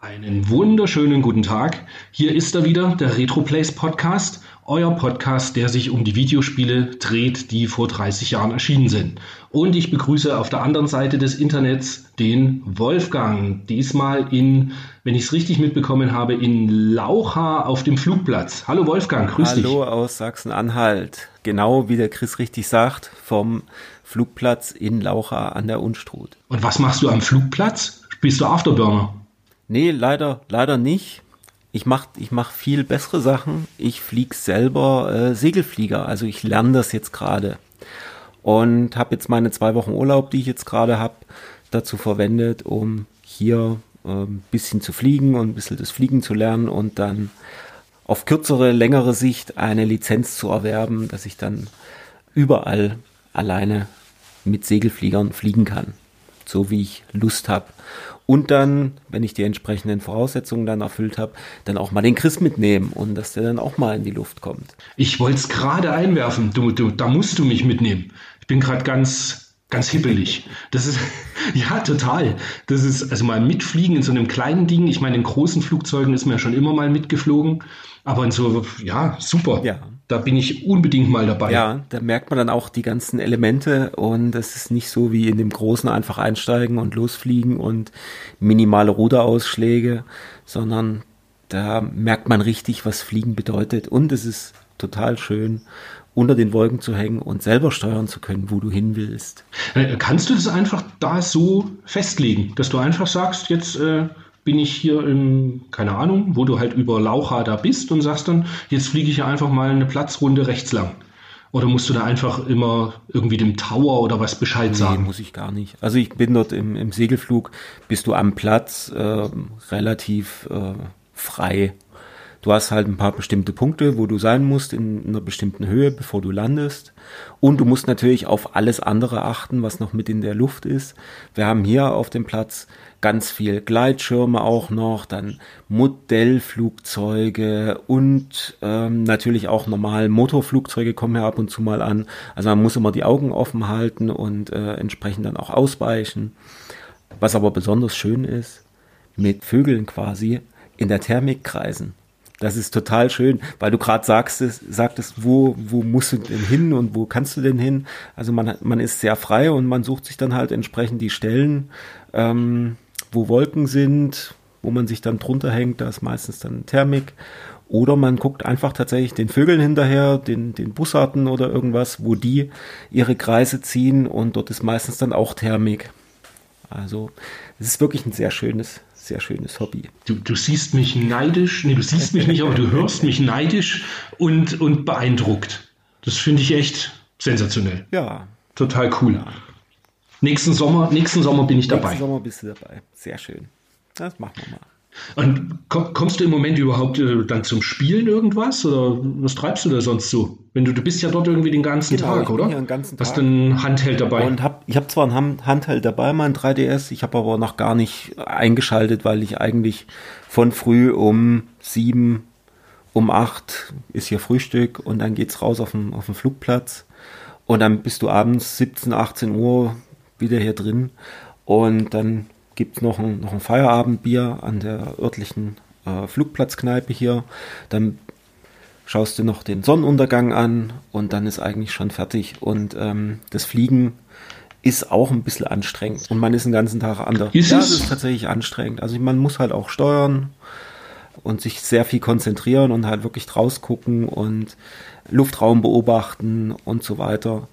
Einen wunderschönen guten Tag. Hier ist er wieder, der RetroPlays Podcast, euer Podcast, der sich um die Videospiele dreht, die vor 30 Jahren erschienen sind. Und ich begrüße auf der anderen Seite des Internets den Wolfgang. Diesmal in, wenn ich es richtig mitbekommen habe, in Laucha auf dem Flugplatz. Hallo Wolfgang, grüß Hallo dich. Hallo aus Sachsen-Anhalt. Genau wie der Chris richtig sagt, vom Flugplatz in Laucha an der Unstrut. Und was machst du am Flugplatz? Spielst du Afterburner? Nee, leider, leider nicht. Ich mache ich mach viel bessere Sachen. Ich fliege selber äh, Segelflieger. Also ich lerne das jetzt gerade. Und habe jetzt meine zwei Wochen Urlaub, die ich jetzt gerade habe, dazu verwendet, um hier äh, ein bisschen zu fliegen und ein bisschen das Fliegen zu lernen und dann auf kürzere, längere Sicht eine Lizenz zu erwerben, dass ich dann überall alleine mit Segelfliegern fliegen kann. So wie ich Lust habe und dann, wenn ich die entsprechenden Voraussetzungen dann erfüllt habe, dann auch mal den Chris mitnehmen und dass der dann auch mal in die Luft kommt. Ich wollte es gerade einwerfen. Du, du, da musst du mich mitnehmen. Ich bin gerade ganz, ganz hippelig. Das ist, ja, total. Das ist, also mal mitfliegen in so einem kleinen Ding. Ich meine, in großen Flugzeugen ist man ja schon immer mal mitgeflogen. Aber in so, ja, super. Ja. Da bin ich unbedingt mal dabei. Ja, da merkt man dann auch die ganzen Elemente und es ist nicht so wie in dem Großen einfach einsteigen und losfliegen und minimale Ruderausschläge, sondern da merkt man richtig, was Fliegen bedeutet und es ist total schön, unter den Wolken zu hängen und selber steuern zu können, wo du hin willst. Äh, kannst du das einfach da so festlegen, dass du einfach sagst, jetzt äh, bin ich hier im, keine Ahnung, wo du halt über Laucha da bist und sagst dann, jetzt fliege ich ja einfach mal eine Platzrunde rechts lang. Oder musst du da einfach immer irgendwie dem Tower oder was Bescheid sagen? Nee, muss ich gar nicht. Also ich bin dort im, im Segelflug, bist du am Platz äh, relativ äh, frei. Du hast halt ein paar bestimmte Punkte, wo du sein musst in einer bestimmten Höhe, bevor du landest. Und du musst natürlich auf alles andere achten, was noch mit in der Luft ist. Wir haben hier auf dem Platz ganz viel Gleitschirme auch noch, dann Modellflugzeuge und ähm, natürlich auch normal Motorflugzeuge kommen ja ab und zu mal an. Also man muss immer die Augen offen halten und äh, entsprechend dann auch ausweichen. Was aber besonders schön ist, mit Vögeln quasi in der Thermik kreisen. Das ist total schön, weil du gerade sagst, sagtest, wo, wo musst du denn hin und wo kannst du denn hin? Also man, man ist sehr frei und man sucht sich dann halt entsprechend die Stellen, ähm, wo Wolken sind, wo man sich dann drunter hängt, da ist meistens dann Thermik. Oder man guckt einfach tatsächlich den Vögeln hinterher, den, den Bussarten oder irgendwas, wo die ihre Kreise ziehen und dort ist meistens dann auch Thermik. Also es ist wirklich ein sehr schönes, sehr schönes Hobby. Du, du siehst mich neidisch, nee, du siehst mich nicht, aber du hörst mich neidisch und, und beeindruckt. Das finde ich echt sensationell. Ja. Total cool. Ja. Nächsten Sommer, nächsten Sommer bin ich dabei. Nächsten Sommer bist du dabei. Sehr schön. Das machen wir mal. Und kommst du im Moment überhaupt äh, dann zum Spielen irgendwas oder was treibst du da sonst so? Wenn du, du bist ja dort irgendwie den ganzen genau, Tag, oder? Ja, den ganzen Tag. Hast du ein Handheld dabei? Und hab, ich habe zwar ein Handheld dabei, mein 3DS, ich habe aber noch gar nicht eingeschaltet, weil ich eigentlich von früh um sieben, um acht ist hier Frühstück und dann geht's raus auf den, auf den Flugplatz und dann bist du abends 17, 18 Uhr wieder hier drin. Und dann gibt es noch ein, noch ein Feierabendbier an der örtlichen äh, Flugplatzkneipe hier. Dann schaust du noch den Sonnenuntergang an und dann ist eigentlich schon fertig. Und ähm, das Fliegen ist auch ein bisschen anstrengend. Und man ist den ganzen Tag an der. Ist ja, es ist tatsächlich anstrengend. Also man muss halt auch steuern und sich sehr viel konzentrieren und halt wirklich draus gucken und Luftraum beobachten und so weiter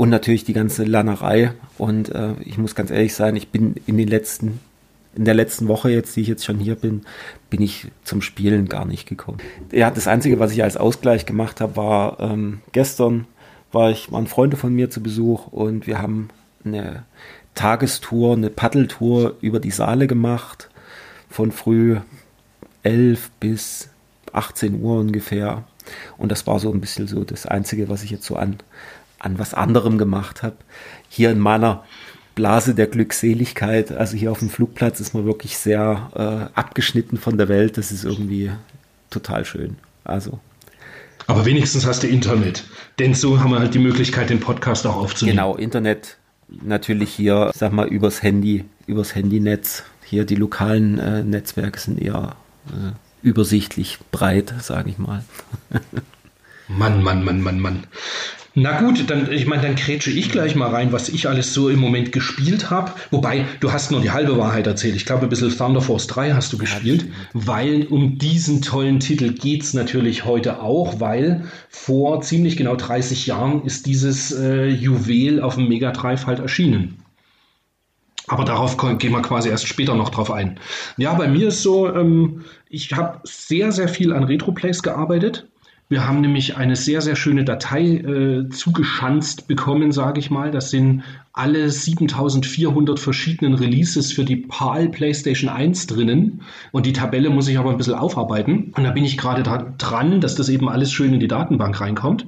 und natürlich die ganze Lannerei. Und äh, ich muss ganz ehrlich sein, ich bin in den letzten, in der letzten Woche jetzt, die ich jetzt schon hier bin, bin ich zum Spielen gar nicht gekommen. Ja, das Einzige, was ich als Ausgleich gemacht habe, war ähm, gestern war ich, waren Freunde von mir zu Besuch und wir haben eine Tagestour, eine Paddeltour über die Saale gemacht, von früh 11 bis 18 Uhr ungefähr. Und das war so ein bisschen so das Einzige, was ich jetzt so an an was anderem gemacht habe. Hier in meiner Blase der Glückseligkeit, also hier auf dem Flugplatz ist man wirklich sehr äh, abgeschnitten von der Welt. Das ist irgendwie total schön. Also. Aber wenigstens hast du Internet. Denn so haben wir halt die Möglichkeit, den Podcast auch aufzunehmen. Genau, Internet natürlich hier, sag mal, übers Handy, übers Handynetz hier die lokalen äh, Netzwerke sind eher äh, übersichtlich breit, sage ich mal. Mann, Mann, Mann, Mann, Mann. Na gut, dann, ich meine, dann krätsche ich gleich mal rein, was ich alles so im Moment gespielt habe. Wobei, du hast nur die halbe Wahrheit erzählt. Ich glaube, ein bisschen Thunder Force 3 hast du gespielt, weil um diesen tollen Titel geht es natürlich heute auch, weil vor ziemlich genau 30 Jahren ist dieses äh, Juwel auf dem Mega Drive halt erschienen. Aber darauf gehen wir quasi erst später noch drauf ein. Ja, bei mir ist so, ähm, ich habe sehr, sehr viel an Retroplays gearbeitet. Wir haben nämlich eine sehr, sehr schöne Datei äh, zugeschanzt bekommen, sage ich mal. Das sind alle 7400 verschiedenen Releases für die PAL PlayStation 1 drinnen. Und die Tabelle muss ich aber ein bisschen aufarbeiten. Und da bin ich gerade dran, dass das eben alles schön in die Datenbank reinkommt.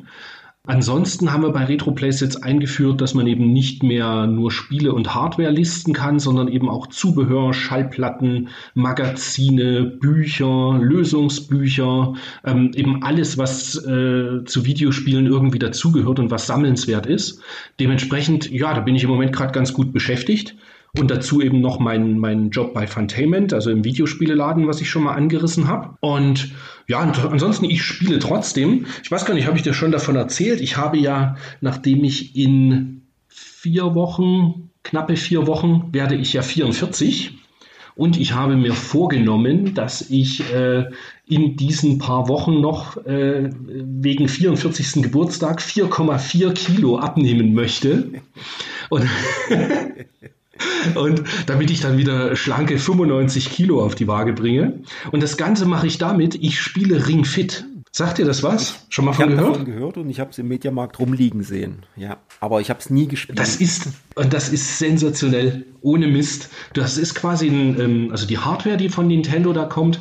Ansonsten haben wir bei RetroPlays jetzt eingeführt, dass man eben nicht mehr nur Spiele und Hardware listen kann, sondern eben auch Zubehör, Schallplatten, Magazine, Bücher, Lösungsbücher, ähm, eben alles, was äh, zu Videospielen irgendwie dazugehört und was sammelnswert ist. Dementsprechend, ja, da bin ich im Moment gerade ganz gut beschäftigt. Und dazu eben noch mein, mein Job bei Funtainment, also im Videospieleladen, was ich schon mal angerissen habe. Und ja, ansonsten, ich spiele trotzdem. Ich weiß gar nicht, habe ich dir schon davon erzählt? Ich habe ja, nachdem ich in vier Wochen, knappe vier Wochen, werde ich ja 44. Und ich habe mir vorgenommen, dass ich äh, in diesen paar Wochen noch äh, wegen 44. Geburtstag 4,4 Kilo abnehmen möchte. Und Und damit ich dann wieder schlanke 95 Kilo auf die Waage bringe. Und das Ganze mache ich damit, ich spiele Ring Fit. Sagt ihr das was? Schon mal von ich gehört? Davon gehört und ich habe es im Mediamarkt rumliegen sehen. Ja, aber ich habe es nie gespielt. Das ist und das ist sensationell, ohne Mist. Das ist quasi ein, ähm, also die Hardware, die von Nintendo da kommt,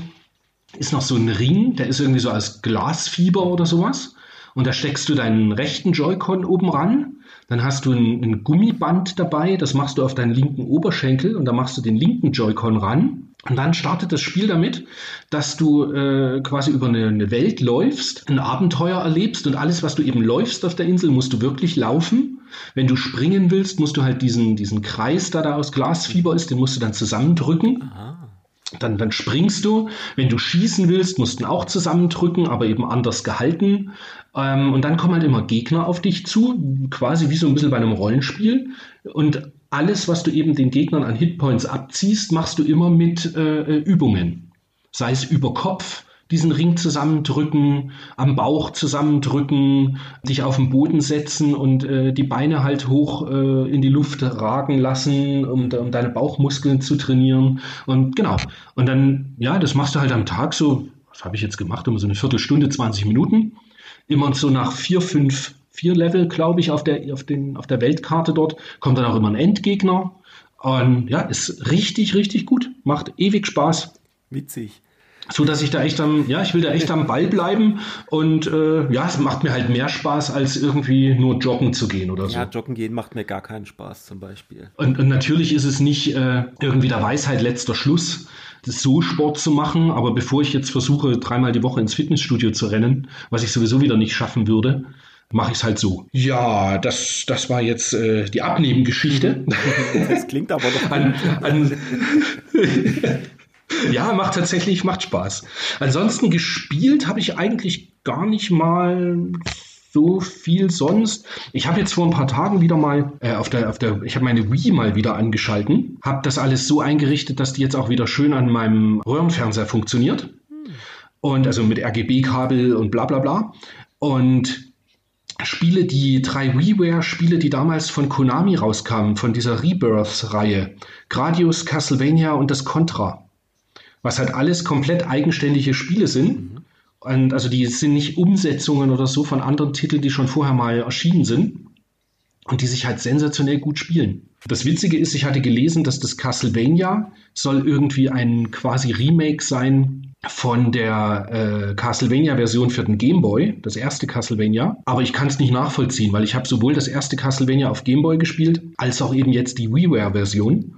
ist noch so ein Ring, der ist irgendwie so als Glasfieber oder sowas. Und da steckst du deinen rechten Joy-Con oben ran dann hast du ein, ein, Gummiband dabei, das machst du auf deinen linken Oberschenkel und da machst du den linken Joy-Con ran. Und dann startet das Spiel damit, dass du äh, quasi über eine, eine, Welt läufst, ein Abenteuer erlebst und alles, was du eben läufst auf der Insel, musst du wirklich laufen. Wenn du springen willst, musst du halt diesen, diesen Kreis, der da aus Glasfieber ist, den musst du dann zusammendrücken. Aha. Dann, dann springst du. Wenn du schießen willst, musst du auch zusammendrücken, aber eben anders gehalten. Ähm, und dann kommen halt immer Gegner auf dich zu, quasi wie so ein bisschen bei einem Rollenspiel. Und alles, was du eben den Gegnern an Hitpoints abziehst, machst du immer mit äh, äh Übungen. Sei es über Kopf, diesen Ring zusammendrücken, am Bauch zusammendrücken, dich auf den Boden setzen und äh, die Beine halt hoch äh, in die Luft ragen lassen, um, um, deine Bauchmuskeln zu trainieren. Und genau. Und dann, ja, das machst du halt am Tag so, was habe ich jetzt gemacht, um so eine Viertelstunde, 20 Minuten. Immer so nach vier, fünf, vier Level, glaube ich, auf der, auf, den, auf der Weltkarte dort, kommt dann auch immer ein Endgegner. Und ja, ist richtig, richtig gut. Macht ewig Spaß. Witzig so dass ich da echt am, ja, ich will da echt am Ball bleiben und äh, ja, es macht mir halt mehr Spaß, als irgendwie nur joggen zu gehen oder so. Ja, joggen gehen macht mir gar keinen Spaß zum Beispiel. Und, und natürlich ist es nicht äh, irgendwie der Weisheit letzter Schluss, so Sport zu machen, aber bevor ich jetzt versuche, dreimal die Woche ins Fitnessstudio zu rennen, was ich sowieso wieder nicht schaffen würde, mache ich es halt so. Ja, das, das war jetzt äh, die Abnebengeschichte. Das klingt aber doch an, an Ja, macht tatsächlich, macht Spaß. Ansonsten gespielt habe ich eigentlich gar nicht mal so viel sonst. Ich habe jetzt vor ein paar Tagen wieder mal äh, auf der, auf der, ich habe meine Wii mal wieder angeschalten, habe das alles so eingerichtet, dass die jetzt auch wieder schön an meinem Röhrenfernseher funktioniert. Und also mit RGB-Kabel und bla bla bla. Und Spiele, die drei WiiWare-Spiele, die damals von Konami rauskamen, von dieser Rebirth-Reihe, Gradius, Castlevania und das Contra was halt alles komplett eigenständige Spiele sind. Mhm. Und also die sind nicht Umsetzungen oder so von anderen Titeln, die schon vorher mal erschienen sind und die sich halt sensationell gut spielen. Das Witzige ist, ich hatte gelesen, dass das Castlevania soll irgendwie ein quasi Remake sein von der äh, Castlevania-Version für den Game Boy, das erste Castlevania. Aber ich kann es nicht nachvollziehen, weil ich habe sowohl das erste Castlevania auf Game Boy gespielt, als auch eben jetzt die WiiWare-Version.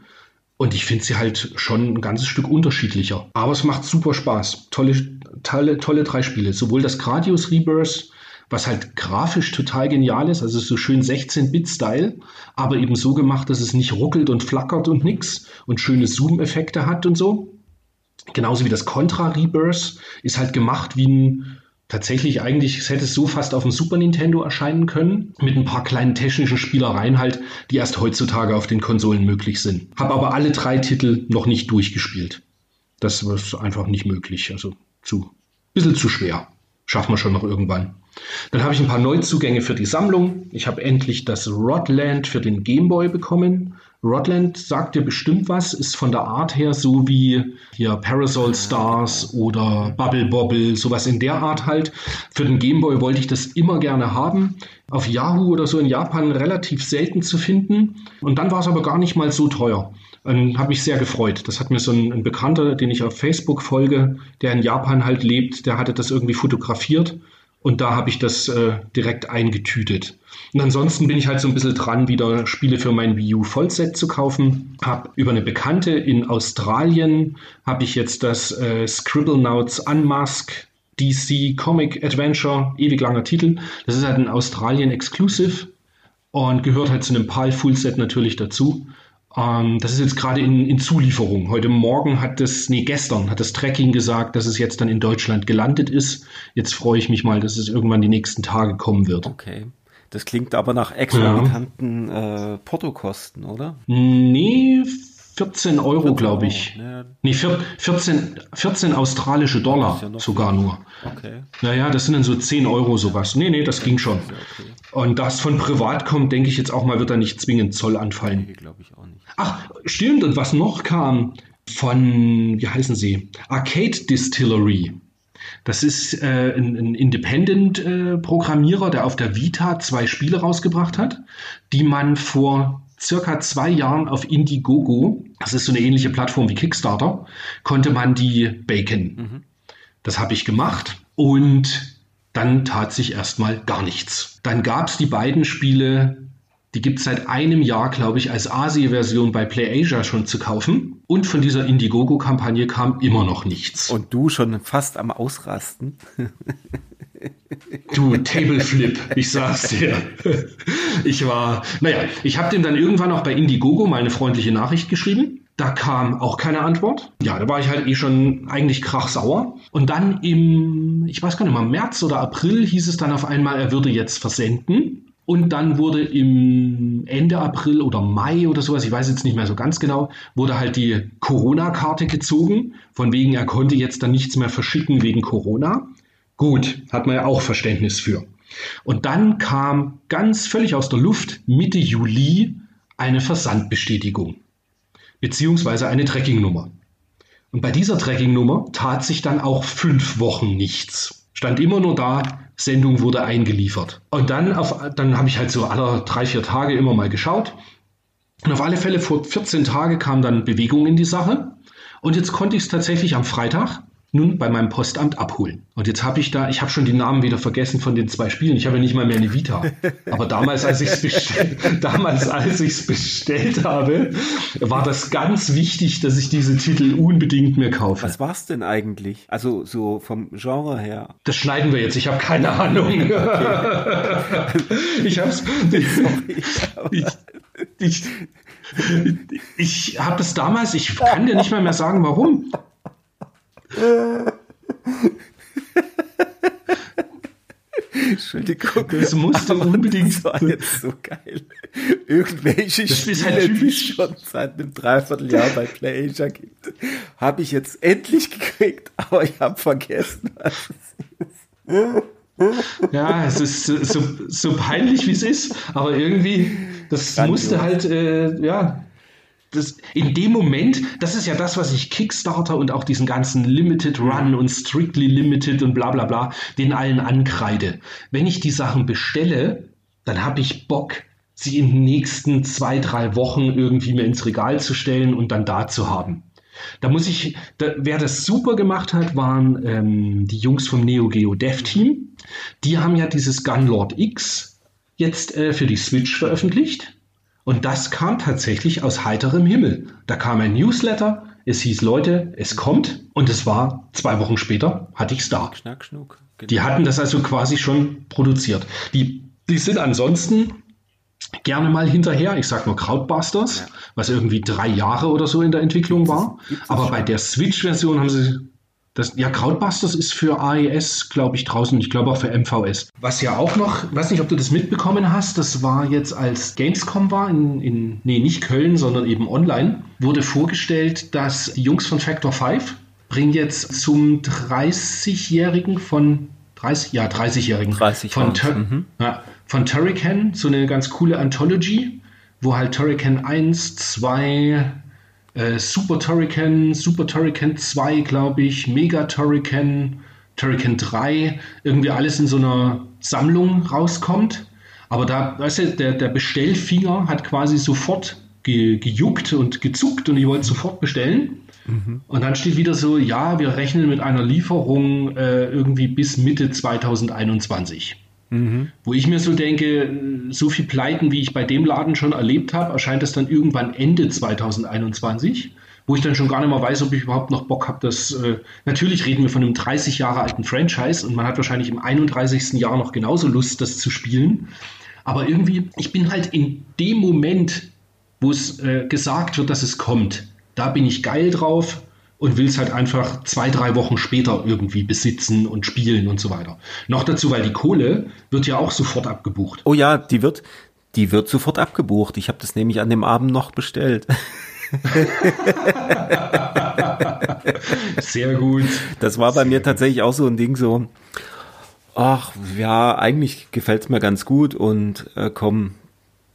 Und ich finde sie halt schon ein ganzes Stück unterschiedlicher. Aber es macht super Spaß. Tolle, tolle, tolle drei Spiele. Sowohl das Gradius Rebirth, was halt grafisch total genial ist, also so schön 16-Bit-Style, aber eben so gemacht, dass es nicht ruckelt und flackert und nix und schöne Zoom-Effekte hat und so. Genauso wie das Contra Rebirth ist halt gemacht wie ein tatsächlich eigentlich, es hätte so fast auf dem Super Nintendo erscheinen können, mit ein paar kleinen technischen Spielereien halt, die erst heutzutage auf den Konsolen möglich sind. Habe aber alle drei Titel noch nicht durchgespielt. Das ist einfach nicht möglich, also zu, bisschen zu schwer. Schaffen wir schon noch irgendwann. Dann habe ich ein paar Neuzugänge für die Sammlung. Ich habe endlich das Rodland für den Gameboy bekommen. Rodland sagt dir bestimmt was, ist von der Art her so wie hier Parasol Stars oder Bubble Bobble, sowas in der Art halt. Für den Gameboy wollte ich das immer gerne haben. Auf Yahoo oder so in Japan relativ selten zu finden. Und dann war es aber gar nicht mal so teuer. Und habe mich sehr gefreut. Das hat mir so ein, ein Bekannter, den ich auf Facebook folge, der in Japan halt lebt, der hatte das irgendwie fotografiert und da habe ich das äh, direkt eingetütet. Und ansonsten bin ich halt so ein bisschen dran, wieder Spiele für mein Wii U Vollset zu kaufen. Hab über eine Bekannte in Australien habe ich jetzt das äh, Scribblenauts Unmask DC Comic Adventure, ewig langer Titel. Das ist halt ein Australien Exclusive und gehört halt zu einem PAL Fullset natürlich dazu. Ähm, das ist jetzt gerade in, in Zulieferung. Heute Morgen hat das, nee, gestern hat das Tracking gesagt, dass es jetzt dann in Deutschland gelandet ist. Jetzt freue ich mich mal, dass es irgendwann die nächsten Tage kommen wird. Okay. Das klingt aber nach exorbitanten ja. äh, Portokosten, oder? Nee, 14 Euro, glaube ich. Ja. Nee, 14, 14 australische Dollar ja sogar nur. Okay. Naja, das sind dann so 10 Euro sowas. Nee, nee, das ging schon. Okay. Und das von privat kommt, denke ich jetzt auch mal, wird da nicht zwingend Zoll anfallen. Nee, glaube ich auch nicht. Ach, stimmt. Und was noch kam von, wie heißen sie? Arcade Distillery. Das ist äh, ein, ein Independent-Programmierer, äh, der auf der Vita zwei Spiele rausgebracht hat, die man vor circa zwei Jahren auf Indiegogo, das ist so eine ähnliche Plattform wie Kickstarter, konnte man die baken. Mhm. Das habe ich gemacht und dann tat sich erstmal gar nichts. Dann gab es die beiden Spiele, die gibt es seit einem Jahr, glaube ich, als Asia-Version bei PlayAsia schon zu kaufen. Und von dieser Indiegogo-Kampagne kam immer noch nichts. Und du schon fast am Ausrasten. Du Tableflip, ich sag's dir. Ich war, naja, ich habe dem dann irgendwann auch bei Indiegogo mal eine freundliche Nachricht geschrieben. Da kam auch keine Antwort. Ja, da war ich halt eh schon eigentlich krachsauer. Und dann im, ich weiß gar nicht mal, März oder April hieß es dann auf einmal, er würde jetzt versenden. Und dann wurde im Ende April oder Mai oder sowas, ich weiß jetzt nicht mehr so ganz genau, wurde halt die Corona-Karte gezogen. Von wegen, er konnte jetzt dann nichts mehr verschicken wegen Corona. Gut, hat man ja auch Verständnis für. Und dann kam ganz völlig aus der Luft Mitte Juli eine Versandbestätigung beziehungsweise eine Trackingnummer. Und bei dieser Trackingnummer tat sich dann auch fünf Wochen nichts. Stand immer nur da, Sendung wurde eingeliefert. Und dann, dann habe ich halt so alle drei, vier Tage immer mal geschaut. Und auf alle Fälle vor 14 Tagen kam dann Bewegung in die Sache. Und jetzt konnte ich es tatsächlich am Freitag nun bei meinem Postamt abholen. Und jetzt habe ich da, ich habe schon die Namen wieder vergessen von den zwei Spielen. Ich habe ja nicht mal mehr eine Vita. Aber damals, als ich es bestellt, damals, als ich es bestellt habe, war das ganz wichtig, dass ich diese Titel unbedingt mir kaufe. Was war es denn eigentlich? Also so vom Genre her? Das schneiden wir jetzt. Ich habe keine Ahnung. Okay. ich habe es. Ich, ich, ich habe es damals. Ich kann dir nicht mal mehr sagen, warum. Entschuldigung, das musste unbedingt. Das war jetzt so geil. Irgendwelche das Spiele, halt die es schon seit einem Dreivierteljahr bei PlayAsia gibt, habe ich jetzt endlich gekriegt, aber ich habe vergessen, was es ist. Ja, es ist so, so peinlich, wie es ist, aber irgendwie, das Grandios. musste halt, äh, ja, das, in dem Moment, das ist ja das, was ich Kickstarter und auch diesen ganzen Limited Run und Strictly Limited und bla bla bla, den allen ankreide. Wenn ich die Sachen bestelle, dann habe ich Bock, sie in den nächsten zwei, drei Wochen irgendwie mir ins Regal zu stellen und dann da zu haben. Da muss ich, da, wer das super gemacht hat, waren ähm, die Jungs vom Neo Geo Dev Team. Die haben ja dieses Gunlord X jetzt äh, für die Switch veröffentlicht. Und das kam tatsächlich aus heiterem Himmel. Da kam ein Newsletter, es hieß, Leute, es kommt. Und es war zwei Wochen später, hatte ich es da. Schnack, schnuck. Genau. Die hatten das also quasi schon produziert. Die, die sind ansonsten gerne mal hinterher. Ich sag nur Crowdbusters, ja. was irgendwie drei Jahre oder so in der Entwicklung war. Aber bei der Switch-Version haben sie das, ja, Crowdbusters ist für AES, glaube ich, draußen. Ich glaube auch für MVS. Was ja auch noch, weiß nicht, ob du das mitbekommen hast, das war jetzt als Gamescom war, in, in nee, nicht Köln, sondern eben online, wurde vorgestellt, dass die Jungs von Factor 5 bringen jetzt zum 30-Jährigen von 30, ja, 30-Jährigen 30 von, Tur mhm. ja, von Turrican so eine ganz coole Anthology, wo halt Turrican 1, 2, äh, Super Turrican, Super Turrican 2, glaube ich, Mega Turrican, Turrican 3, irgendwie alles in so einer Sammlung rauskommt. Aber da, weißt du, der, der Bestellfinger hat quasi sofort ge, gejuckt und gezuckt und ich wollte sofort bestellen. Mhm. Und dann steht wieder so, ja, wir rechnen mit einer Lieferung äh, irgendwie bis Mitte 2021. Mhm. Wo ich mir so denke, so viel Pleiten, wie ich bei dem Laden schon erlebt habe, erscheint es dann irgendwann Ende 2021, wo ich dann schon gar nicht mehr weiß, ob ich überhaupt noch Bock habe, dass äh, natürlich reden wir von einem 30 Jahre alten Franchise und man hat wahrscheinlich im 31. Jahr noch genauso Lust, das zu spielen. Aber irgendwie, ich bin halt in dem Moment, wo es äh, gesagt wird, dass es kommt, da bin ich geil drauf und will es halt einfach zwei, drei Wochen später irgendwie besitzen und spielen und so weiter. Noch dazu, weil die Kohle wird ja auch sofort abgebucht. Oh ja, die wird, die wird sofort abgebucht. Ich habe das nämlich an dem Abend noch bestellt. Sehr gut. Das war bei Sehr mir tatsächlich auch so ein Ding so, ach ja, eigentlich gefällt's mir ganz gut und äh, komm,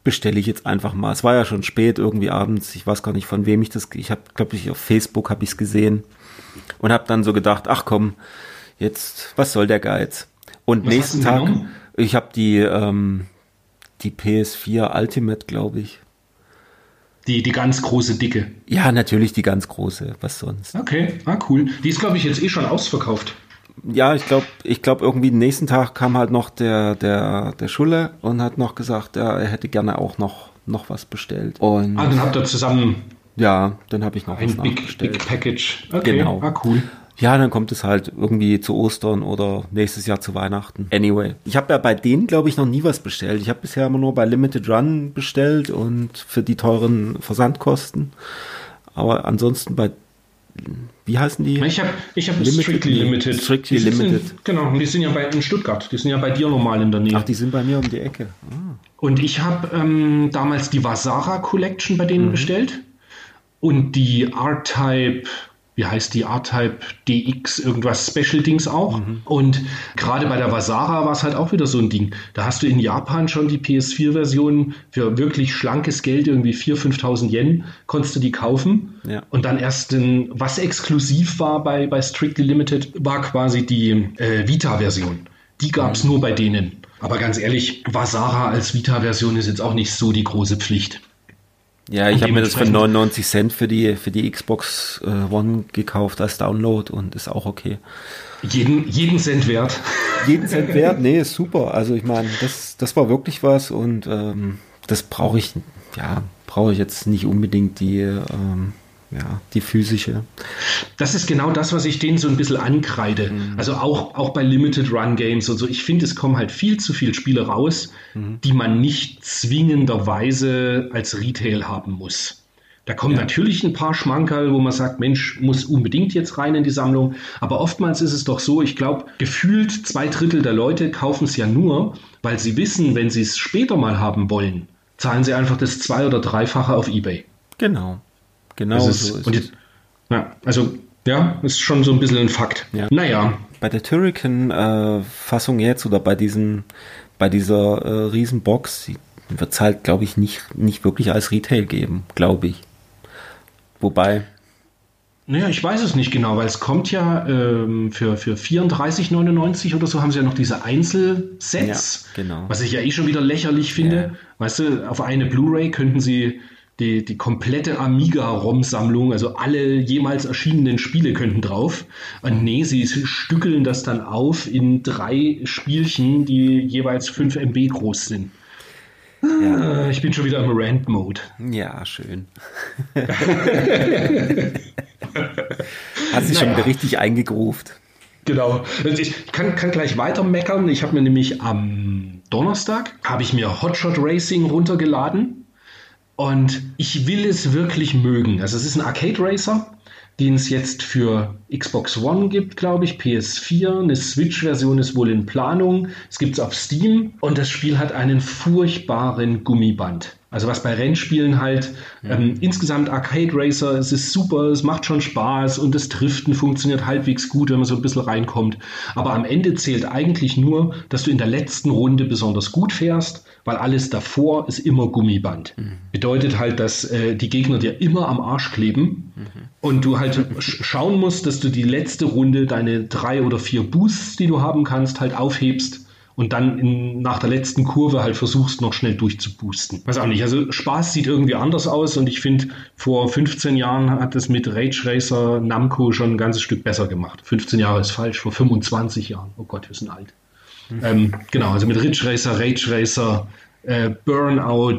bestelle ich jetzt einfach mal. Es war ja schon spät irgendwie abends. Ich weiß gar nicht von wem ich das. Ich habe, glaube ich, auf Facebook habe ich es gesehen und habe dann so gedacht, ach komm, jetzt was soll der Geiz? Und was nächsten Tag, genommen? ich habe die ähm, die PS4 Ultimate, glaube ich. Die, die ganz große, dicke. Ja, natürlich die ganz große. Was sonst? Okay, ah, cool. Die ist, glaube ich, jetzt eh schon ausverkauft ja, ich glaube, ich glaube irgendwie den nächsten Tag kam halt noch der, der, der Schulle und hat noch gesagt, ja, er hätte gerne auch noch, noch was bestellt. Und ah, dann habt ihr zusammen. Ja, dann habe ich noch ein was Big, Big Package. Okay, genau. Ah, cool. Ja, dann kommt es halt irgendwie zu Ostern oder nächstes Jahr zu Weihnachten. Anyway, ich habe ja bei denen, glaube ich, noch nie was bestellt. Ich habe bisher immer nur bei Limited Run bestellt und für die teuren Versandkosten. Aber ansonsten bei wie heißen die? Ich habe ich hab Strictly Limited. Strictly Limited. Sind, genau, die sind ja bei in Stuttgart. Die sind ja bei dir normal in der Nähe. Ach, die sind bei mir um die Ecke. Ah. Und ich habe ähm, damals die Vasara Collection bei denen mhm. bestellt und die R-Type wie heißt die R-Type DX, irgendwas Special-Dings auch. Mhm. Und gerade bei der Vasara war es halt auch wieder so ein Ding. Da hast du in Japan schon die PS4-Version für wirklich schlankes Geld, irgendwie 4.000, 5.000 Yen, konntest du die kaufen. Ja. Und dann erst, in, was exklusiv war bei, bei Strictly Limited, war quasi die äh, Vita-Version. Die gab es mhm. nur bei denen. Aber ganz ehrlich, Vasara als Vita-Version ist jetzt auch nicht so die große Pflicht. Ja, ich habe mir das für 99 Cent für die, für die Xbox äh, One gekauft als Download und ist auch okay. Jeden, jeden Cent wert. Jeden Cent wert, nee, ist super. Also ich meine, das, das war wirklich was und ähm, das brauche ich, ja, brauche ich jetzt nicht unbedingt die ähm, ja, die physische. Das ist genau das, was ich denen so ein bisschen ankreide. Mhm. Also auch, auch bei Limited Run Games und so. Ich finde, es kommen halt viel zu viele Spiele raus, mhm. die man nicht zwingenderweise als Retail haben muss. Da kommen ja. natürlich ein paar Schmankerl, wo man sagt, Mensch, muss unbedingt jetzt rein in die Sammlung. Aber oftmals ist es doch so, ich glaube, gefühlt zwei Drittel der Leute kaufen es ja nur, weil sie wissen, wenn sie es später mal haben wollen, zahlen sie einfach das zwei- oder dreifache auf Ebay. Genau. Genau ist, so ist es. Ja, also ja, ist schon so ein bisschen ein Fakt. Ja. Naja. Bei der Turrican-Fassung äh, jetzt oder bei diesen, bei dieser äh, Riesenbox wird es halt, glaube ich, nicht, nicht wirklich als Retail geben, glaube ich. Wobei. Naja, ich weiß es nicht genau, weil es kommt ja ähm, für, für 34,99 oder so haben sie ja noch diese Einzelsets, ja, genau. was ich ja eh schon wieder lächerlich finde. Ja. Weißt du, auf eine Blu-ray könnten sie die, die komplette Amiga-ROM-Sammlung, also alle jemals erschienenen Spiele könnten drauf. Und nee, sie stückeln das dann auf in drei Spielchen, die jeweils 5 MB groß sind. Ja. Ah, ich bin schon wieder im Rant-Mode. Ja, schön. Hat sich naja. schon wieder richtig eingegruft. Genau. Also ich kann, kann gleich weiter meckern. Ich habe mir nämlich am Donnerstag habe ich mir Hotshot Racing runtergeladen und ich will es wirklich mögen. Also es ist ein Arcade Racer den es jetzt für Xbox One gibt, glaube ich, PS4, eine Switch-Version ist wohl in Planung, es gibt es auf Steam und das Spiel hat einen furchtbaren Gummiband. Also was bei Rennspielen halt ja. ähm, insgesamt Arcade Racer, es ist super, es macht schon Spaß und das Driften funktioniert halbwegs gut, wenn man so ein bisschen reinkommt. Aber am Ende zählt eigentlich nur, dass du in der letzten Runde besonders gut fährst, weil alles davor ist immer Gummiband. Mhm. Bedeutet halt, dass äh, die Gegner dir immer am Arsch kleben mhm. und du halt schauen musst, dass du die letzte Runde deine drei oder vier Boosts, die du haben kannst, halt aufhebst und dann in, nach der letzten Kurve halt versuchst, noch schnell durchzuboosten. Weiß auch nicht. Also Spaß sieht irgendwie anders aus und ich finde, vor 15 Jahren hat es mit Rage Racer Namco schon ein ganzes Stück besser gemacht. 15 Jahre ist falsch, vor 25 Jahren. Oh Gott, wir sind alt. Mhm. Ähm, genau, also mit Ridge Racer, Rage Racer, äh, Burnout,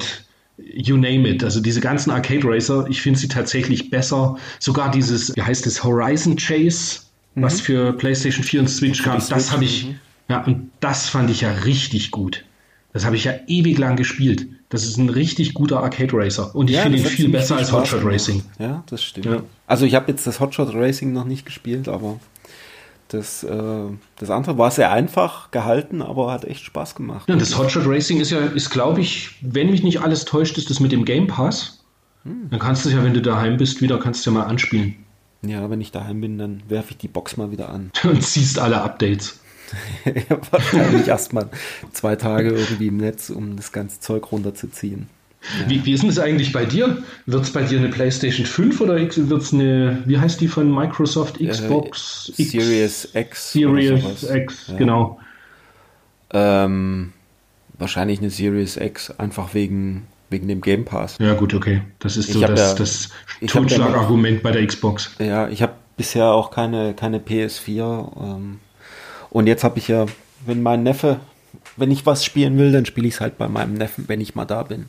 you name it. Also diese ganzen Arcade Racer, ich finde sie tatsächlich besser. Sogar dieses, wie heißt es, Horizon Chase, mhm. was für PlayStation 4 und Switch kam, das habe ich, mhm. Ja, und das fand ich ja richtig gut. Das habe ich ja ewig lang gespielt. Das ist ein richtig guter Arcade Racer. Und ich ja, finde ihn viel besser als Hotshot Racing. Ja, das stimmt. Ja. Also ich habe jetzt das Hotshot Racing noch nicht gespielt, aber das, äh, das andere war sehr einfach gehalten, aber hat echt Spaß gemacht. Ja, das Hotshot Racing ist ja, ist glaube ich, wenn mich nicht alles täuscht, ist das mit dem Game Pass. Hm. Dann kannst du es ja, wenn du daheim bist, wieder kannst du ja mal anspielen. Ja, wenn ich daheim bin, dann werfe ich die Box mal wieder an. Und ziehst alle Updates. Wahrscheinlich erstmal zwei Tage irgendwie im Netz, um das ganze Zeug runterzuziehen. Ja. Wie, wie ist denn das eigentlich bei dir? Wird es bei dir eine PlayStation 5 oder wird es eine, wie heißt die von Microsoft? Xbox? Äh, Series X. Series X, ja. genau. Ähm, wahrscheinlich eine Series X, einfach wegen, wegen dem Game Pass. Ja, gut, okay. Das ist so das, ja, das Totschlagargument bei der Xbox. Ja, ich habe bisher auch keine, keine PS4. Ähm, und jetzt habe ich ja, wenn mein Neffe, wenn ich was spielen will, dann spiele ich es halt bei meinem Neffen, wenn ich mal da bin.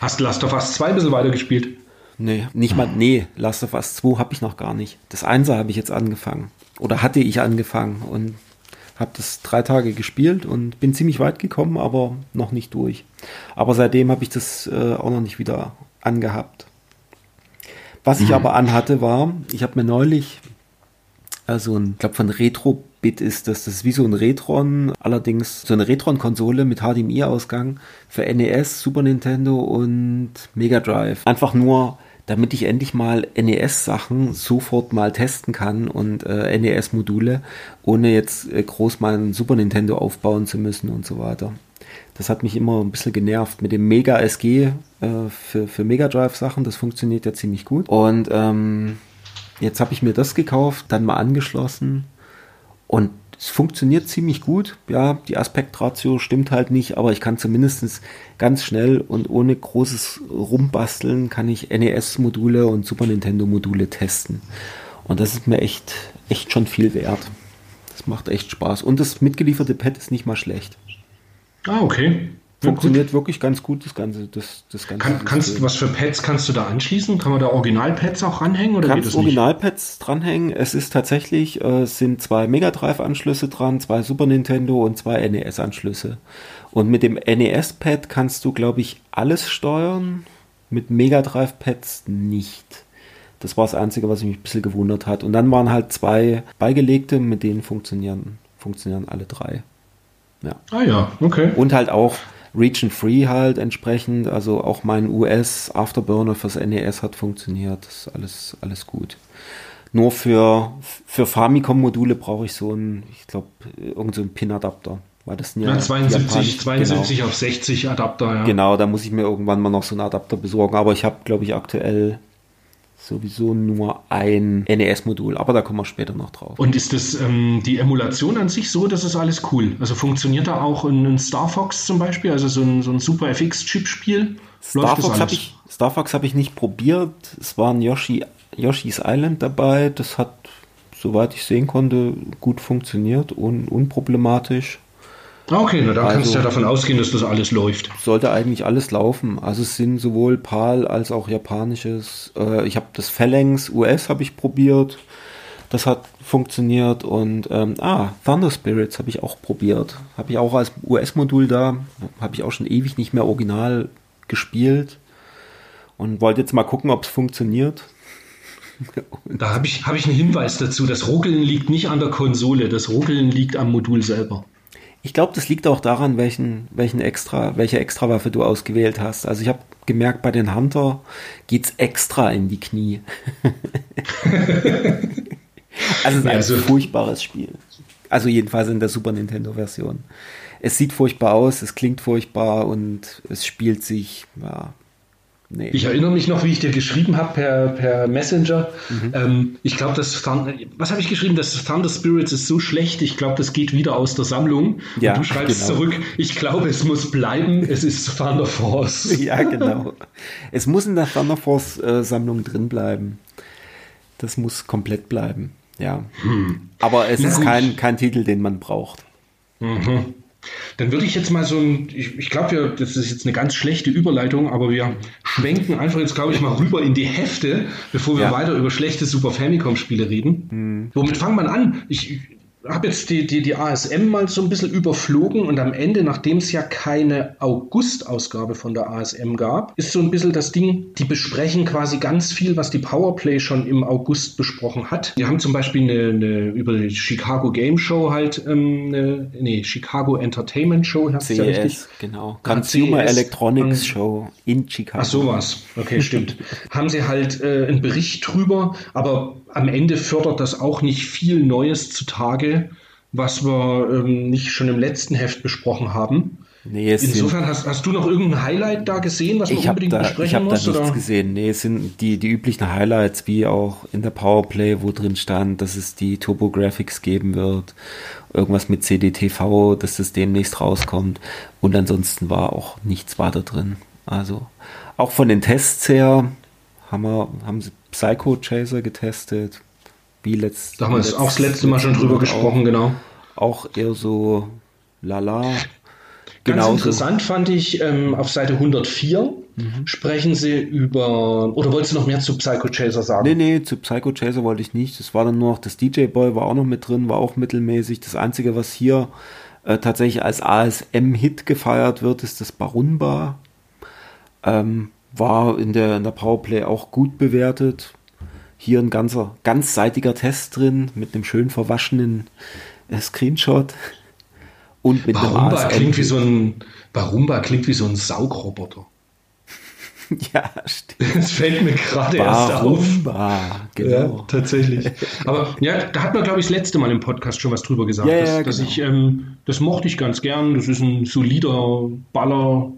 Hast du Last of Us 2 ein bisschen weitergespielt? Nee, nicht mal, nee, Last of Us 2 habe ich noch gar nicht. Das Einser habe ich jetzt angefangen. Oder hatte ich angefangen und habe das drei Tage gespielt und bin ziemlich weit gekommen, aber noch nicht durch. Aber seitdem habe ich das äh, auch noch nicht wieder angehabt. Was ich mhm. aber anhatte war, ich habe mir neulich, also ich glaube von Retro Bit ist das. Das wie so ein Retron, allerdings so eine Retron-Konsole mit HDMI-Ausgang für NES, Super Nintendo und Mega Drive. Einfach nur, damit ich endlich mal NES-Sachen sofort mal testen kann und äh, NES-Module, ohne jetzt äh, groß mal Super Nintendo aufbauen zu müssen und so weiter. Das hat mich immer ein bisschen genervt mit dem Mega SG äh, für, für Mega Drive Sachen. Das funktioniert ja ziemlich gut. Und ähm, jetzt habe ich mir das gekauft, dann mal angeschlossen und es funktioniert ziemlich gut. Ja, die Aspektratio stimmt halt nicht, aber ich kann zumindest ganz schnell und ohne großes Rumbasteln kann ich NES-Module und Super Nintendo-Module testen. Und das ist mir echt, echt schon viel wert. Das macht echt Spaß. Und das mitgelieferte Pad ist nicht mal schlecht. Ah, okay. Funktioniert wirklich ganz gut, das Ganze. Das, das Ganze Kann, kannst, was für Pads kannst du da anschließen? Kann man da Originalpads auch ranhängen oder kannst geht das Originalpads dranhängen. Es ist tatsächlich, äh, sind zwei Mega Drive-Anschlüsse dran, zwei Super Nintendo und zwei NES-Anschlüsse. Und mit dem NES-Pad kannst du, glaube ich, alles steuern. Mit Mega Drive-Pads nicht. Das war das Einzige, was mich ein bisschen gewundert hat. Und dann waren halt zwei beigelegte, mit denen funktionieren, funktionieren alle drei. Ja. Ah ja, okay. Und halt auch Region Free halt entsprechend. Also auch mein US Afterburner fürs NES hat funktioniert. Das ist alles, alles gut. Nur für, für Famicom-Module brauche ich so ein, ich glaube, irgend so Pin-Adapter. Weil das ja, ja 72, 72 genau. auf 60 Adapter, ja. Genau, da muss ich mir irgendwann mal noch so einen Adapter besorgen. Aber ich habe, glaube ich, aktuell sowieso nur ein NES-Modul, aber da kommen wir später noch drauf. Und ist das ähm, die Emulation an sich so, das ist alles cool? Also funktioniert da auch ein Star Fox zum Beispiel, also so ein, so ein Super FX-Chip-Spiel? Star Fox habe ich, Star Fox hab ich nicht probiert. Es war ein Yoshi, Yoshi's Island dabei. Das hat, soweit ich sehen konnte, gut funktioniert und unproblematisch. Okay, na dann also, kannst du ja davon ausgehen, dass das alles läuft. Sollte eigentlich alles laufen. Also es sind sowohl PAL als auch japanisches. Äh, ich habe das Phalanx US habe ich probiert. Das hat funktioniert und ähm, ah, Thunder Spirits habe ich auch probiert. Habe ich auch als US-Modul da. Habe ich auch schon ewig nicht mehr original gespielt und wollte jetzt mal gucken, ob es funktioniert. Da habe ich, hab ich einen Hinweis dazu. Das Ruckeln liegt nicht an der Konsole, das Ruckeln liegt am Modul selber. Ich glaube, das liegt auch daran, welchen, welchen extra, welche Extrawaffe du ausgewählt hast. Also ich habe gemerkt, bei den Hunter geht es extra in die Knie. also es ist ein also, furchtbares Spiel. Also jedenfalls in der Super Nintendo Version. Es sieht furchtbar aus, es klingt furchtbar und es spielt sich ja, Nee. Ich erinnere mich noch, wie ich dir geschrieben habe per, per Messenger. Mhm. Ähm, ich glaube, das Thunder, was habe ich geschrieben? Das Thunder Spirits ist so schlecht. Ich glaube, das geht wieder aus der Sammlung. Ja, Und du schreibst genau. zurück. Ich glaube, es muss bleiben. Es ist Thunder Force. ja, genau. Es muss in der Thunder Force äh, Sammlung drin bleiben. Das muss komplett bleiben. Ja. Hm. Aber es ist kein, kein Titel, den man braucht. Mhm. Dann würde ich jetzt mal so ein, ich, ich glaube, das ist jetzt eine ganz schlechte Überleitung, aber wir schwenken einfach jetzt, glaube ich, mal rüber in die Hefte, bevor wir ja. weiter über schlechte Super Famicom-Spiele reden. Mhm. Womit fangen wir an? Ich, habe jetzt die, die, die ASM mal so ein bisschen überflogen und am Ende, nachdem es ja keine August-Ausgabe von der ASM gab, ist so ein bisschen das Ding, die besprechen quasi ganz viel, was die Powerplay schon im August besprochen hat. Die haben zum Beispiel eine, eine über die Chicago Game Show halt, ähm, eine, nee, Chicago Entertainment Show, heißt CES, ja richtig? genau. Consumer CES Electronics Show in Chicago. Ach sowas, okay, stimmt. haben sie halt äh, einen Bericht drüber, aber am Ende fördert das auch nicht viel Neues zutage, was wir ähm, nicht schon im letzten Heft besprochen haben. Nee, Insofern hast, hast du noch irgendein Highlight da gesehen, was man unbedingt da, besprechen ich hab muss? Ich habe da nichts gesehen. Nee, es sind die, die üblichen Highlights, wie auch in der Powerplay, wo drin stand, dass es die Turbo Graphics geben wird. Irgendwas mit CDTV, dass das demnächst rauskommt. Und ansonsten war auch nichts weiter drin. Also auch von den Tests her haben, wir, haben sie Psycho Chaser getestet. Wie letzt, da haben wir letzt, auch das letzte Mal schon drüber gesprochen, auch, genau. Auch eher so lala. Ganz Genauso. interessant fand ich, ähm, auf Seite 104 mhm. sprechen sie über, oder wolltest du noch mehr zu Psycho Chaser sagen? Nee, nee, zu Psycho Chaser wollte ich nicht. Das war dann nur noch, das DJ Boy war auch noch mit drin, war auch mittelmäßig. Das Einzige, was hier äh, tatsächlich als ASM-Hit gefeiert wird, ist das Barunba. Ähm, war in der, in der Powerplay auch gut bewertet. Hier ein ganzer, ganzseitiger Test drin mit einem schön verwaschenen äh, Screenshot. Und mit Barumba einem klingt wie so ein Barumba klingt wie so ein Saugroboter. ja, stimmt. Das fällt mir gerade erst auf. genau. Ja, tatsächlich. Aber ja, da hat man, glaube ich, das letzte Mal im Podcast schon was drüber gesagt. Ja, dass, ja, genau. dass ich, ähm, das mochte ich ganz gern. Das ist ein solider Baller,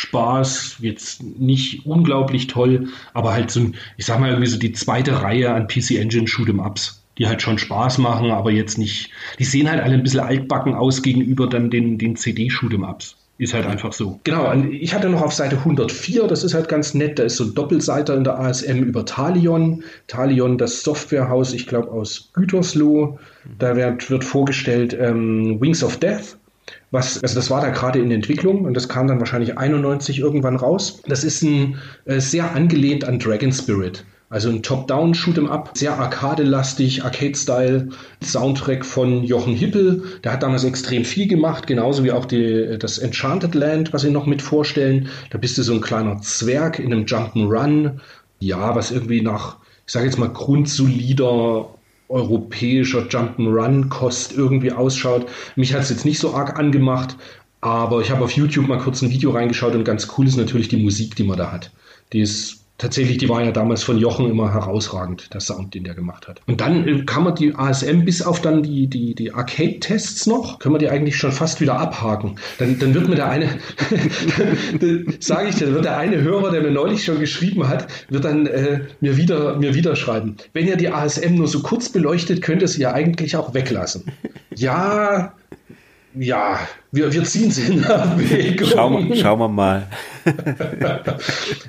Spaß, jetzt nicht unglaublich toll, aber halt so, ich sag mal irgendwie so die zweite Reihe an PC Engine Shoot'em Ups, die halt schon Spaß machen, aber jetzt nicht, die sehen halt alle ein bisschen altbacken aus gegenüber dann den, den CD Shoot'em Ups. Ist halt einfach so. Genau, ich hatte noch auf Seite 104, das ist halt ganz nett, da ist so ein Doppelseiter in der ASM über Talion. Talion, das Softwarehaus, ich glaube aus Gütersloh. Da wird, wird vorgestellt ähm, Wings of Death was, also das war da gerade in Entwicklung und das kam dann wahrscheinlich 91 irgendwann raus. Das ist ein äh, sehr angelehnt an Dragon Spirit. Also ein Top-Down Shoot'em Up, sehr arcade-lastig, Arcade-Style, Soundtrack von Jochen Hippel. Der hat damals extrem viel gemacht, genauso wie auch die, das Enchanted Land, was sie noch mit vorstellen. Da bist du so ein kleiner Zwerg in einem Jump'n'Run. Ja, was irgendwie nach, ich sage jetzt mal, grundsolider europäischer Jump'n'Run-Kost irgendwie ausschaut. Mich hat es jetzt nicht so arg angemacht, aber ich habe auf YouTube mal kurz ein Video reingeschaut und ganz cool ist natürlich die Musik, die man da hat. Die ist tatsächlich, die war ja damals von Jochen immer herausragend, der Sound, den der gemacht hat. Und dann äh, kann man die ASM bis auf dann die, die, die Arcade-Tests noch, können wir die eigentlich schon fast wieder abhaken. Dann, dann wird mir der eine, sage ich dir, dann wird der eine Hörer, der mir neulich schon geschrieben hat, wird dann äh, mir, wieder, mir wieder schreiben. Wenn ihr die ASM nur so kurz beleuchtet, könnt ihr sie ja eigentlich auch weglassen. Ja, ja, wir, wir ziehen sie in Erwägung. Schauen, schauen wir mal.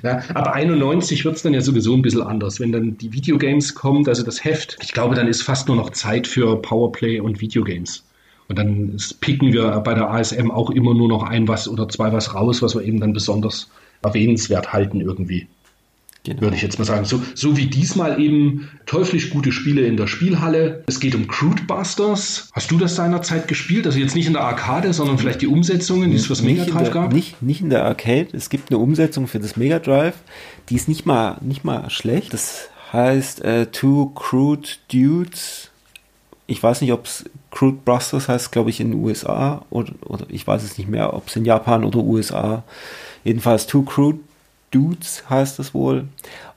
ja, ab 91 wird es dann ja sowieso ein bisschen anders. Wenn dann die Videogames kommt, also das Heft, ich glaube, dann ist fast nur noch Zeit für Powerplay und Videogames. Und dann picken wir bei der ASM auch immer nur noch ein was oder zwei was raus, was wir eben dann besonders erwähnenswert halten irgendwie. Genau. Würde ich jetzt mal sagen. So, so wie diesmal eben teuflisch gute Spiele in der Spielhalle. Es geht um Crude Busters. Hast du das seinerzeit gespielt? Also jetzt nicht in der Arcade, sondern vielleicht die Umsetzungen, die es fürs Mega Drive gab? Nicht, nicht in der Arcade. Es gibt eine Umsetzung für das Mega Drive. Die ist nicht mal, nicht mal schlecht. Das heißt äh, Two Crude Dudes. Ich weiß nicht, ob es Crude Busters heißt, glaube ich, in den USA oder, oder ich weiß es nicht mehr, ob es in Japan oder USA. Jedenfalls Two Crude Dudes heißt es wohl.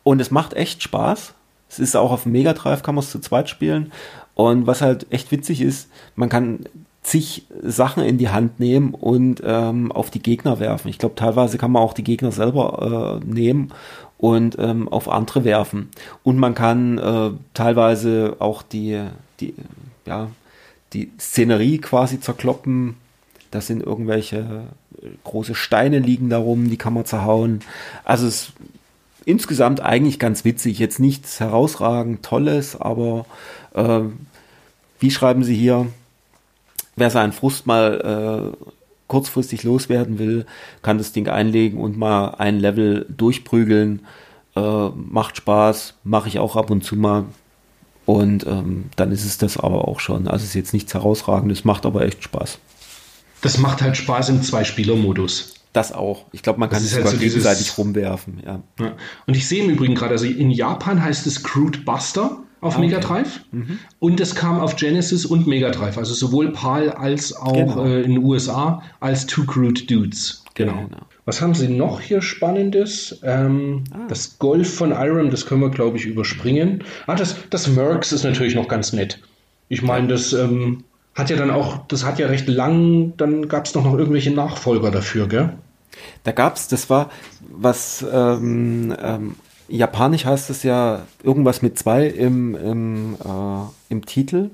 Und es macht echt Spaß. Es ist auch auf dem Mega Drive, kann man es zu zweit spielen. Und was halt echt witzig ist, man kann zig Sachen in die Hand nehmen und ähm, auf die Gegner werfen. Ich glaube, teilweise kann man auch die Gegner selber äh, nehmen und ähm, auf andere werfen. Und man kann äh, teilweise auch die, die, ja, die Szenerie quasi zerkloppen. Das sind irgendwelche große Steine liegen darum, die kann man zerhauen. Also es ist insgesamt eigentlich ganz witzig. Jetzt nichts herausragend Tolles, aber äh, wie schreiben Sie hier? Wer seinen Frust mal äh, kurzfristig loswerden will, kann das Ding einlegen und mal ein Level durchprügeln. Äh, macht Spaß, mache ich auch ab und zu mal. Und ähm, dann ist es das aber auch schon. Also es ist jetzt nichts herausragendes, macht aber echt Spaß das macht halt Spaß im Zwei-Spieler-Modus. Das auch. Ich glaube, man kann sich halt so gegenseitig rumwerfen. Ja. ja. Und ich sehe im Übrigen gerade, also in Japan heißt es Crude Buster auf ah, okay. Mega Drive mhm. und es kam auf Genesis und Mega Drive, also sowohl PAL als auch genau. äh, in den USA als Two Crude Dudes. Genau. genau. Was haben sie noch hier Spannendes? Ähm, ah. Das Golf von Iron, das können wir, glaube ich, überspringen. Ah, das, das Mercs ist natürlich noch ganz nett. Ich meine, das ähm, hat ja dann auch, das hat ja recht lang, dann gab es doch noch irgendwelche Nachfolger dafür, gell? Da gab es, das war was, ähm, ähm, japanisch heißt es ja irgendwas mit zwei im, im, äh, im Titel.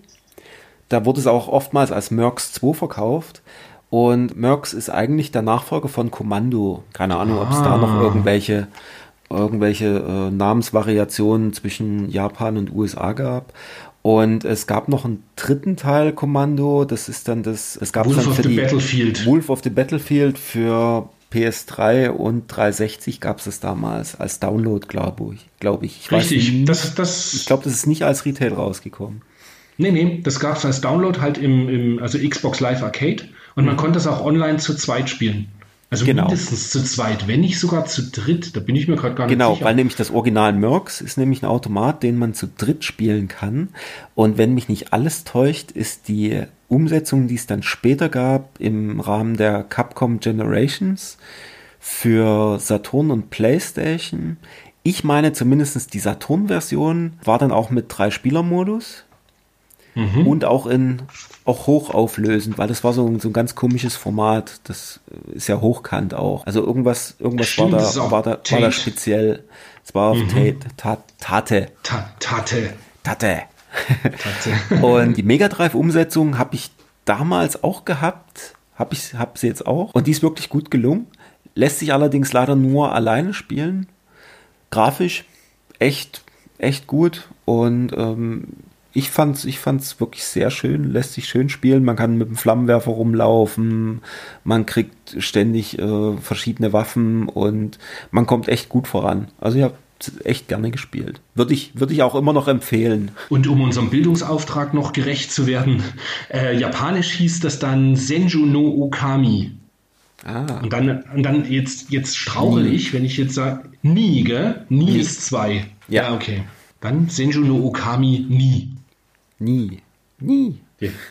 Da wurde es auch oftmals als Mercs 2 verkauft. Und Mercs ist eigentlich der Nachfolger von Kommando. Keine Ahnung, ob es da noch ah. irgendwelche irgendwelche äh, Namensvariationen zwischen Japan und USA gab. Und es gab noch einen dritten Teil Kommando, das ist dann das, es gab Wolf dann für die Battlefield. Wolf of the Battlefield für PS3 und 360 gab es es damals als Download, glaube ich. Glaub ich. ich Richtig, nicht, das, das, ich glaube, das ist nicht als Retail rausgekommen. Nee, nee, das gab es als Download halt im, im also Xbox Live Arcade und man mhm. konnte es auch online zu zweit spielen. Also genau. mindestens zu zweit, wenn nicht sogar zu dritt. Da bin ich mir gerade gar nicht genau, sicher. Genau, weil nämlich das Original Mercs ist nämlich ein Automat, den man zu dritt spielen kann. Und wenn mich nicht alles täuscht, ist die Umsetzung, die es dann später gab im Rahmen der Capcom Generations für Saturn und PlayStation. Ich meine zumindest die Saturn-Version war dann auch mit drei Spieler-Modus mhm. und auch in auch hochauflösend, weil das war so, so ein ganz komisches Format. Das ist ja hochkant auch. Also irgendwas, irgendwas Stimmt, war da, war da, war da speziell. Es war auf mhm. Tate. Tate. Tate. Tate. Tate. Und die Mega Drive Umsetzung habe ich damals auch gehabt. Habe ich, habe sie jetzt auch. Und die ist wirklich gut gelungen. Lässt sich allerdings leider nur alleine spielen. Grafisch echt, echt gut. Und ähm, ich fand's, ich fand's wirklich sehr schön, lässt sich schön spielen. Man kann mit dem Flammenwerfer rumlaufen, man kriegt ständig äh, verschiedene Waffen und man kommt echt gut voran. Also ich habe echt gerne gespielt. Würde ich, würde ich auch immer noch empfehlen. Und um unserem Bildungsauftrag noch gerecht zu werden, äh, japanisch hieß das dann Senju no Okami. Ah. Und dann, und dann jetzt, jetzt strauchle ich, wenn ich jetzt sage, nie, gell? Nie, nie. ist zwei. Ja. ja, okay. Dann Senju no Okami nie. Nie. Nie.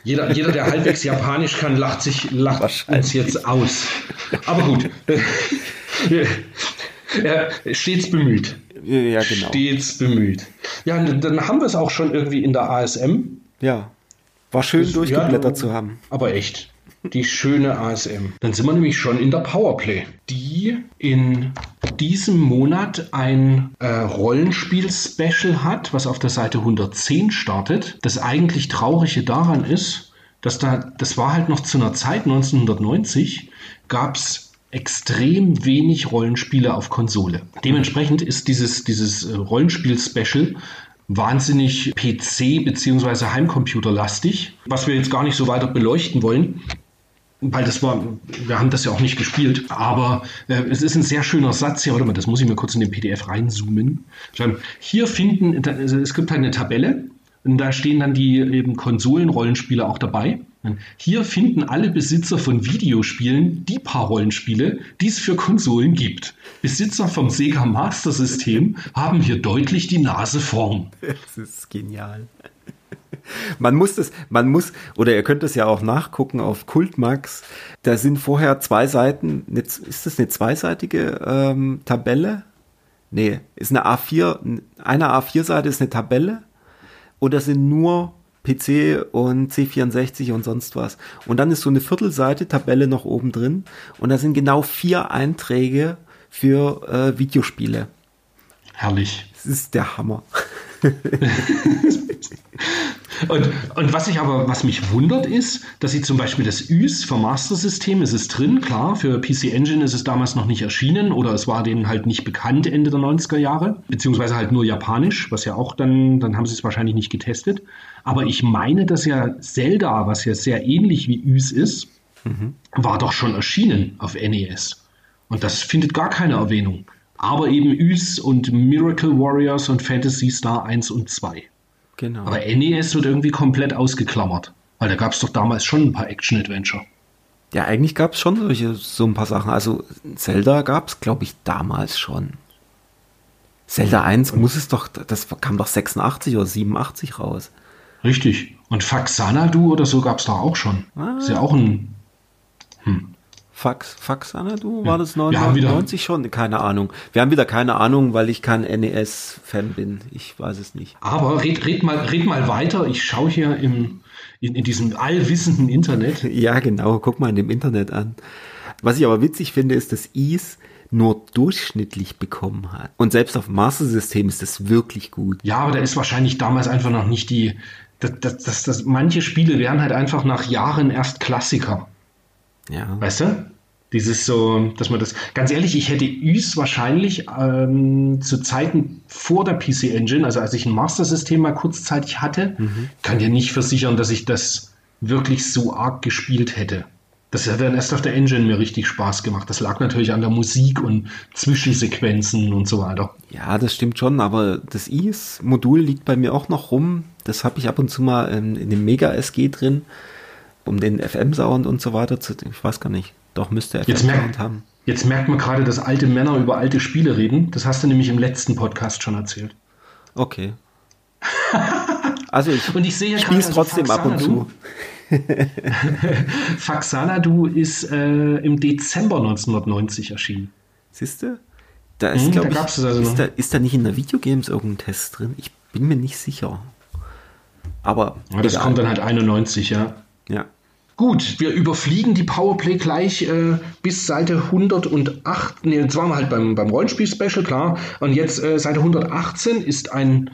Jeder, jeder, der halbwegs Japanisch kann, lacht sich lacht uns jetzt aus. Aber gut. ja, stets bemüht. Ja, genau. Stets bemüht. Ja, dann haben wir es auch schon irgendwie in der ASM. Ja. War schön durchgeblättert ja, zu haben. Aber echt. Die schöne ASM. Dann sind wir nämlich schon in der Powerplay, die in diesem Monat ein äh, Rollenspiel-Special hat, was auf der Seite 110 startet. Das eigentlich Traurige daran ist, dass da, das war halt noch zu einer Zeit, 1990, gab es extrem wenig Rollenspiele auf Konsole. Dementsprechend ist dieses, dieses äh, Rollenspiel-Special wahnsinnig PC- bzw. Heimcomputerlastig, was wir jetzt gar nicht so weiter beleuchten wollen weil das war, wir haben das ja auch nicht gespielt, aber äh, es ist ein sehr schöner Satz hier. Warte mal, das muss ich mir kurz in den PDF reinzoomen. Hier finden, also es gibt halt eine Tabelle und da stehen dann die eben Konsolenrollenspiele auch dabei. Hier finden alle Besitzer von Videospielen die paar Rollenspiele, die es für Konsolen gibt. Besitzer vom Sega Master System haben hier deutlich die Nase vorn. Das ist genial. Man muss das, man muss, oder ihr könnt es ja auch nachgucken auf Kultmax. Da sind vorher zwei Seiten, ist das eine zweiseitige ähm, Tabelle? Nee, ist eine A4, eine A4-Seite ist eine Tabelle oder sind nur PC und C64 und sonst was. Und dann ist so eine Viertelseite Tabelle noch oben drin und da sind genau vier Einträge für äh, Videospiele. Herrlich. Das ist der Hammer. Und, und was ich aber, was mich wundert, ist, dass sie zum Beispiel das Ys vom Master System, ist es drin, klar, für PC Engine ist es damals noch nicht erschienen oder es war denen halt nicht bekannt Ende der 90er Jahre, beziehungsweise halt nur japanisch, was ja auch dann, dann haben sie es wahrscheinlich nicht getestet. Aber ich meine, dass ja Zelda, was ja sehr ähnlich wie Ys ist, mhm. war doch schon erschienen auf NES. Und das findet gar keine Erwähnung. Aber eben Ys und Miracle Warriors und Fantasy Star 1 und 2. Genau. Aber NES wird irgendwie komplett ausgeklammert. Weil da gab es doch damals schon ein paar Action-Adventure. Ja, eigentlich gab es schon solche, so ein paar Sachen. Also Zelda gab es, glaube ich, damals schon. Zelda 1 muss es doch, das kam doch 86 oder 87 raus. Richtig. Und Faxanadu oder so gab es doch auch schon. Ah. Ist ja auch ein. Hm. Fax, Fax Anadu, war das 99 schon? Keine Ahnung. Wir haben wieder keine Ahnung, weil ich kein NES-Fan bin. Ich weiß es nicht. Aber red, red, mal, red mal weiter. Ich schaue hier im, in, in diesem allwissenden Internet. Ja, genau. Guck mal in dem Internet an. Was ich aber witzig finde, ist, dass Is nur durchschnittlich bekommen hat. Und selbst auf dem Master System ist das wirklich gut. Ja, aber da ist wahrscheinlich damals einfach noch nicht die. Das, das, das, das, manche Spiele werden halt einfach nach Jahren erst Klassiker. Ja. Weißt du? Dieses so, dass man das, ganz ehrlich, ich hätte Ys wahrscheinlich ähm, zu Zeiten vor der PC Engine, also als ich ein Master-System mal kurzzeitig hatte, mhm. kann dir nicht versichern, dass ich das wirklich so arg gespielt hätte. Das hat dann erst auf der Engine mir richtig Spaß gemacht. Das lag natürlich an der Musik und Zwischensequenzen und so weiter. Ja, das stimmt schon, aber das IS-Modul liegt bei mir auch noch rum. Das habe ich ab und zu mal in, in dem Mega SG drin um den FM-Sound und so weiter zu. Ich weiß gar nicht. Doch müsste FM-Sound haben. Jetzt merkt man gerade, dass alte Männer über alte Spiele reden. Das hast du nämlich im letzten Podcast schon erzählt. Okay. also ich, und ich sehe spiele es also trotzdem ab und zu. Faxanadu ist äh, im Dezember 1990 erschienen. Siehst du? Da ist, hm, da ich, also ist, da, ist da nicht in der Videogames irgendein Test drin? Ich bin mir nicht sicher. Aber. Ja, das egal. kommt dann halt 91, ja. Ja. Gut, wir überfliegen die Powerplay gleich äh, bis Seite 108. Ne, jetzt waren wir halt beim, beim Rollenspiel-Special, klar. Und jetzt äh, Seite 118 ist ein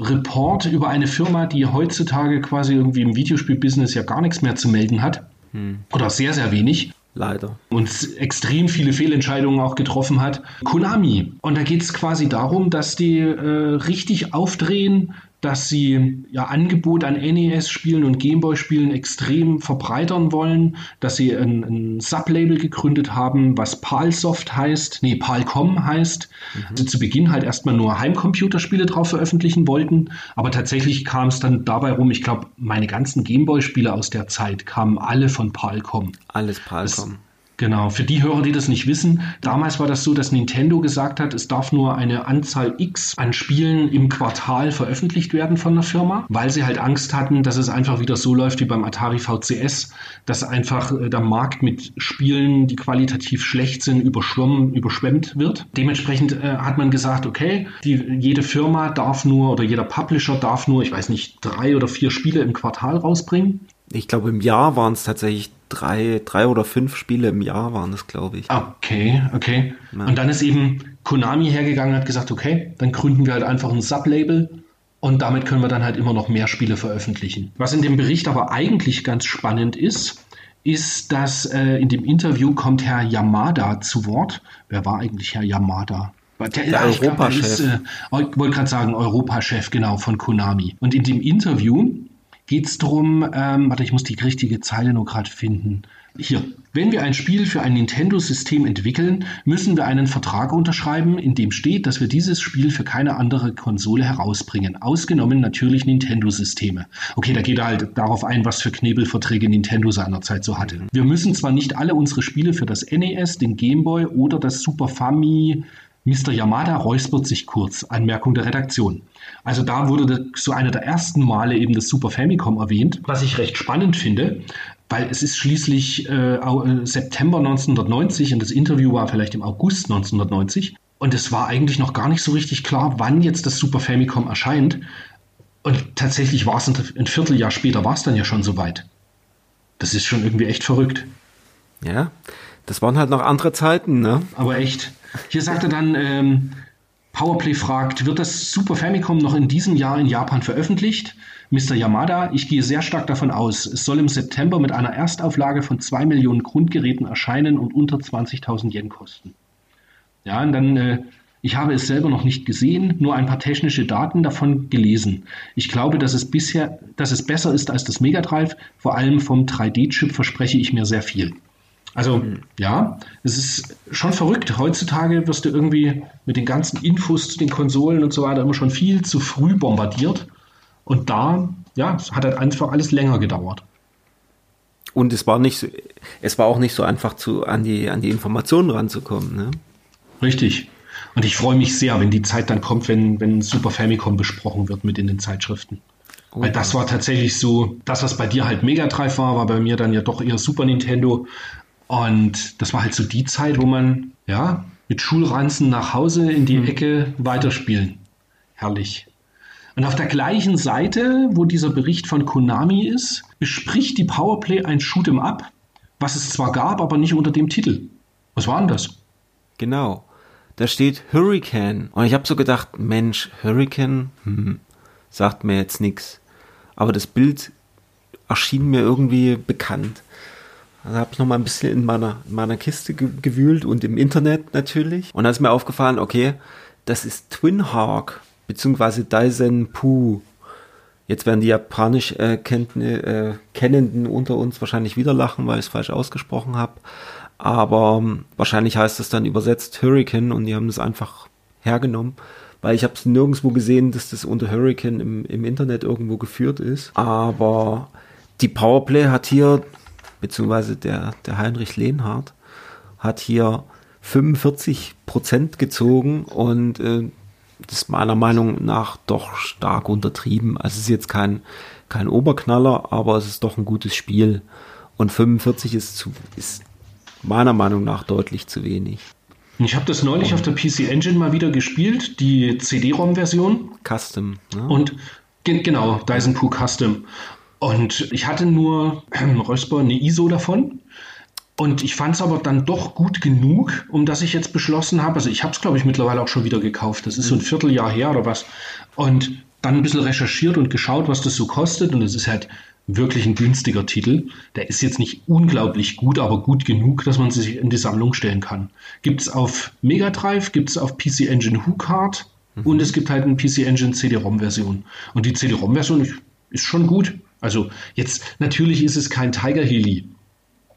Report über eine Firma, die heutzutage quasi irgendwie im Videospiel-Business ja gar nichts mehr zu melden hat. Hm. Oder sehr, sehr wenig. Leider. Und extrem viele Fehlentscheidungen auch getroffen hat. Konami. Und da geht es quasi darum, dass die äh, richtig aufdrehen, dass sie ihr Angebot an NES-Spielen und Gameboy-Spielen extrem verbreitern wollen, dass sie ein, ein Sublabel gegründet haben, was PALSoft heißt, nee, PALCOM heißt. Mhm. Also zu Beginn halt erstmal nur Heimcomputerspiele drauf veröffentlichen wollten, aber tatsächlich kam es dann dabei rum, ich glaube, meine ganzen Gameboy-Spiele aus der Zeit kamen alle von PALCOM. Alles PALCOM. Das, Genau, für die Hörer, die das nicht wissen, damals war das so, dass Nintendo gesagt hat, es darf nur eine Anzahl X an Spielen im Quartal veröffentlicht werden von der Firma, weil sie halt Angst hatten, dass es einfach wieder so läuft wie beim Atari VCS, dass einfach äh, der Markt mit Spielen, die qualitativ schlecht sind, überschwommen, überschwemmt wird. Dementsprechend äh, hat man gesagt, okay, die, jede Firma darf nur oder jeder Publisher darf nur, ich weiß nicht, drei oder vier Spiele im Quartal rausbringen. Ich glaube, im Jahr waren es tatsächlich drei, drei oder fünf Spiele im Jahr waren es, glaube ich. Okay, okay. Ja. Und dann ist eben Konami hergegangen und hat gesagt, okay, dann gründen wir halt einfach ein Sublabel und damit können wir dann halt immer noch mehr Spiele veröffentlichen. Was in dem Bericht aber eigentlich ganz spannend ist, ist, dass äh, in dem Interview kommt Herr Yamada zu Wort. Wer war eigentlich Herr Yamada? Der, der Europachef. Äh, ich wollte gerade sagen, Europachef, genau, von Konami. Und in dem Interview geht es darum, ähm, warte, ich muss die richtige Zeile nur gerade finden. Hier, wenn wir ein Spiel für ein Nintendo-System entwickeln, müssen wir einen Vertrag unterschreiben, in dem steht, dass wir dieses Spiel für keine andere Konsole herausbringen. Ausgenommen natürlich Nintendo-Systeme. Okay, da geht er halt darauf ein, was für Knebelverträge Nintendo seinerzeit so hatte. Wir müssen zwar nicht alle unsere Spiele für das NES, den Game Boy oder das Super Famicom Mr. Yamada räuspert sich kurz. Anmerkung der Redaktion. Also da wurde so einer der ersten Male eben das Super Famicom erwähnt, was ich recht spannend finde, weil es ist schließlich äh, äh September 1990 und das Interview war vielleicht im August 1990 und es war eigentlich noch gar nicht so richtig klar, wann jetzt das Super Famicom erscheint. Und tatsächlich war es ein, ein Vierteljahr später, war es dann ja schon soweit. Das ist schon irgendwie echt verrückt. Ja, das waren halt noch andere Zeiten, ne? Aber echt. Hier sagt er dann, ähm, Powerplay fragt, wird das Super Famicom noch in diesem Jahr in Japan veröffentlicht? Mr. Yamada, ich gehe sehr stark davon aus. Es soll im September mit einer Erstauflage von 2 Millionen Grundgeräten erscheinen und unter 20.000 Yen kosten. Ja, und dann, äh, ich habe es selber noch nicht gesehen, nur ein paar technische Daten davon gelesen. Ich glaube, dass es bisher, dass es besser ist als das Mega Drive. Vor allem vom 3D-Chip verspreche ich mir sehr viel. Also ja, es ist schon verrückt. Heutzutage wirst du irgendwie mit den ganzen Infos zu den Konsolen und so weiter immer schon viel zu früh bombardiert. Und da, ja, es hat halt einfach alles länger gedauert. Und es war nicht so, es war auch nicht so einfach zu, an die, an die Informationen ranzukommen, ne? Richtig. Und ich freue mich sehr, wenn die Zeit dann kommt, wenn, wenn Super Famicom besprochen wird mit in den Zeitschriften. Oh, Weil das war tatsächlich so, das, was bei dir halt Mega Drive war, war bei mir dann ja doch eher Super Nintendo. Und das war halt so die Zeit, wo man, ja, mit Schulranzen nach Hause in die mhm. Ecke weiterspielen. Herrlich. Und auf der gleichen Seite, wo dieser Bericht von Konami ist, bespricht die Powerplay ein Shoot'em Up, was es zwar gab, aber nicht unter dem Titel. Was war denn das? Genau. Da steht Hurricane. Und ich habe so gedacht, Mensch, Hurricane, hm, sagt mir jetzt nichts. Aber das Bild erschien mir irgendwie bekannt. Also habe ich noch mal ein bisschen in meiner, in meiner Kiste gewühlt und im Internet natürlich. Und da ist mir aufgefallen, okay, das ist Twin Hawk, beziehungsweise Daisen Pu. Jetzt werden die japanisch äh, äh, Kennenden unter uns wahrscheinlich wieder lachen, weil ich es falsch ausgesprochen habe. Aber ähm, wahrscheinlich heißt es dann übersetzt Hurricane und die haben das einfach hergenommen, weil ich habe es nirgendwo gesehen, dass das unter Hurricane im, im Internet irgendwo geführt ist. Aber die Powerplay hat hier beziehungsweise der, der Heinrich Lehnhardt, hat hier 45 Prozent gezogen und äh, das ist meiner Meinung nach doch stark untertrieben. Also es ist jetzt kein, kein Oberknaller, aber es ist doch ein gutes Spiel. Und 45 ist, zu, ist meiner Meinung nach deutlich zu wenig. Ich habe das neulich auf der PC Engine mal wieder gespielt, die CD-ROM-Version. Custom. Ne? Und genau, Dyson Poo Custom. Und ich hatte nur ähm, Rösper eine ISO davon. Und ich fand es aber dann doch gut genug, um dass ich jetzt beschlossen habe, also ich habe es, glaube ich, mittlerweile auch schon wieder gekauft. Das ist so ein Vierteljahr her oder was. Und dann ein bisschen recherchiert und geschaut, was das so kostet. Und es ist halt wirklich ein günstiger Titel. Der ist jetzt nicht unglaublich gut, aber gut genug, dass man sich in die Sammlung stellen kann. Gibt es auf Mega Drive, gibt es auf PC Engine WhoCard mhm. und es gibt halt eine PC Engine CD-ROM-Version. Und die CD-ROM-Version ist schon gut. Also jetzt, natürlich ist es kein Tiger Heli.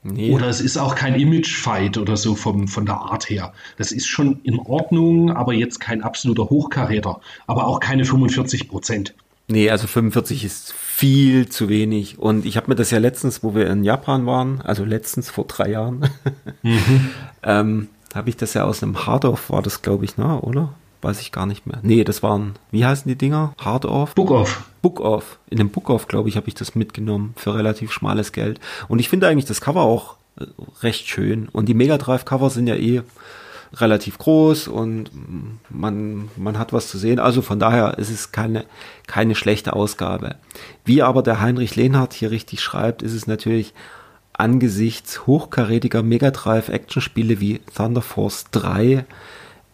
Nee. Oder es ist auch kein Image-Fight oder so vom, von der Art her. Das ist schon in Ordnung, aber jetzt kein absoluter Hochkaräter. Aber auch keine 45 Prozent. Nee, also 45 ist viel zu wenig. Und ich habe mir das ja letztens, wo wir in Japan waren, also letztens vor drei Jahren, mhm. ähm, habe ich das ja aus einem Hard-Off, war das glaube ich, ne, oder? Weiß ich gar nicht mehr. Nee, das waren, wie heißen die Dinger? Hard Off? Book Off. Book Off. In dem Book Off, glaube ich, habe ich das mitgenommen für relativ schmales Geld. Und ich finde eigentlich das Cover auch äh, recht schön. Und die Mega Drive Cover sind ja eh relativ groß und man, man hat was zu sehen. Also von daher ist es keine, keine schlechte Ausgabe. Wie aber der Heinrich Lehnhardt hier richtig schreibt, ist es natürlich angesichts hochkarätiger Mega Drive Actionspiele wie Thunder Force 3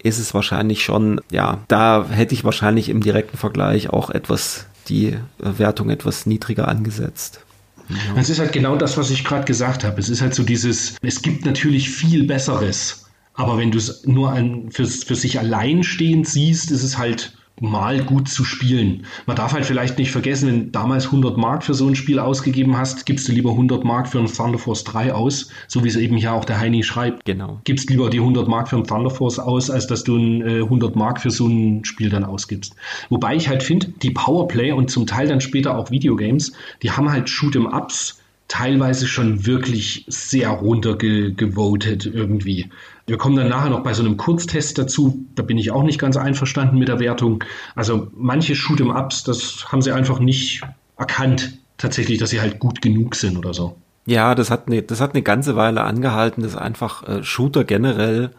ist es wahrscheinlich schon, ja, da hätte ich wahrscheinlich im direkten Vergleich auch etwas die Wertung etwas niedriger angesetzt. Ja. Es ist halt genau das, was ich gerade gesagt habe. Es ist halt so dieses, es gibt natürlich viel Besseres Aber wenn du es nur an, für, für sich allein stehend siehst, ist es halt mal gut zu spielen. Man darf halt vielleicht nicht vergessen, wenn du damals 100 Mark für so ein Spiel ausgegeben hast, gibst du lieber 100 Mark für ein Thunder Force 3 aus, so wie es eben hier auch der Heini schreibt. Genau. Gibst lieber die 100 Mark für ein Thunder Force aus, als dass du ein, äh, 100 Mark für so ein Spiel dann ausgibst. Wobei ich halt finde, die Powerplay und zum Teil dann später auch Videogames, die haben halt Shoot'em Ups teilweise schon wirklich sehr runtergevotet irgendwie. Wir kommen dann nachher noch bei so einem Kurztest dazu. Da bin ich auch nicht ganz einverstanden mit der Wertung. Also manche Shoot'em Ups, das haben sie einfach nicht erkannt, tatsächlich, dass sie halt gut genug sind oder so. Ja, das hat eine, das hat eine ganze Weile angehalten, dass einfach äh, Shooter generell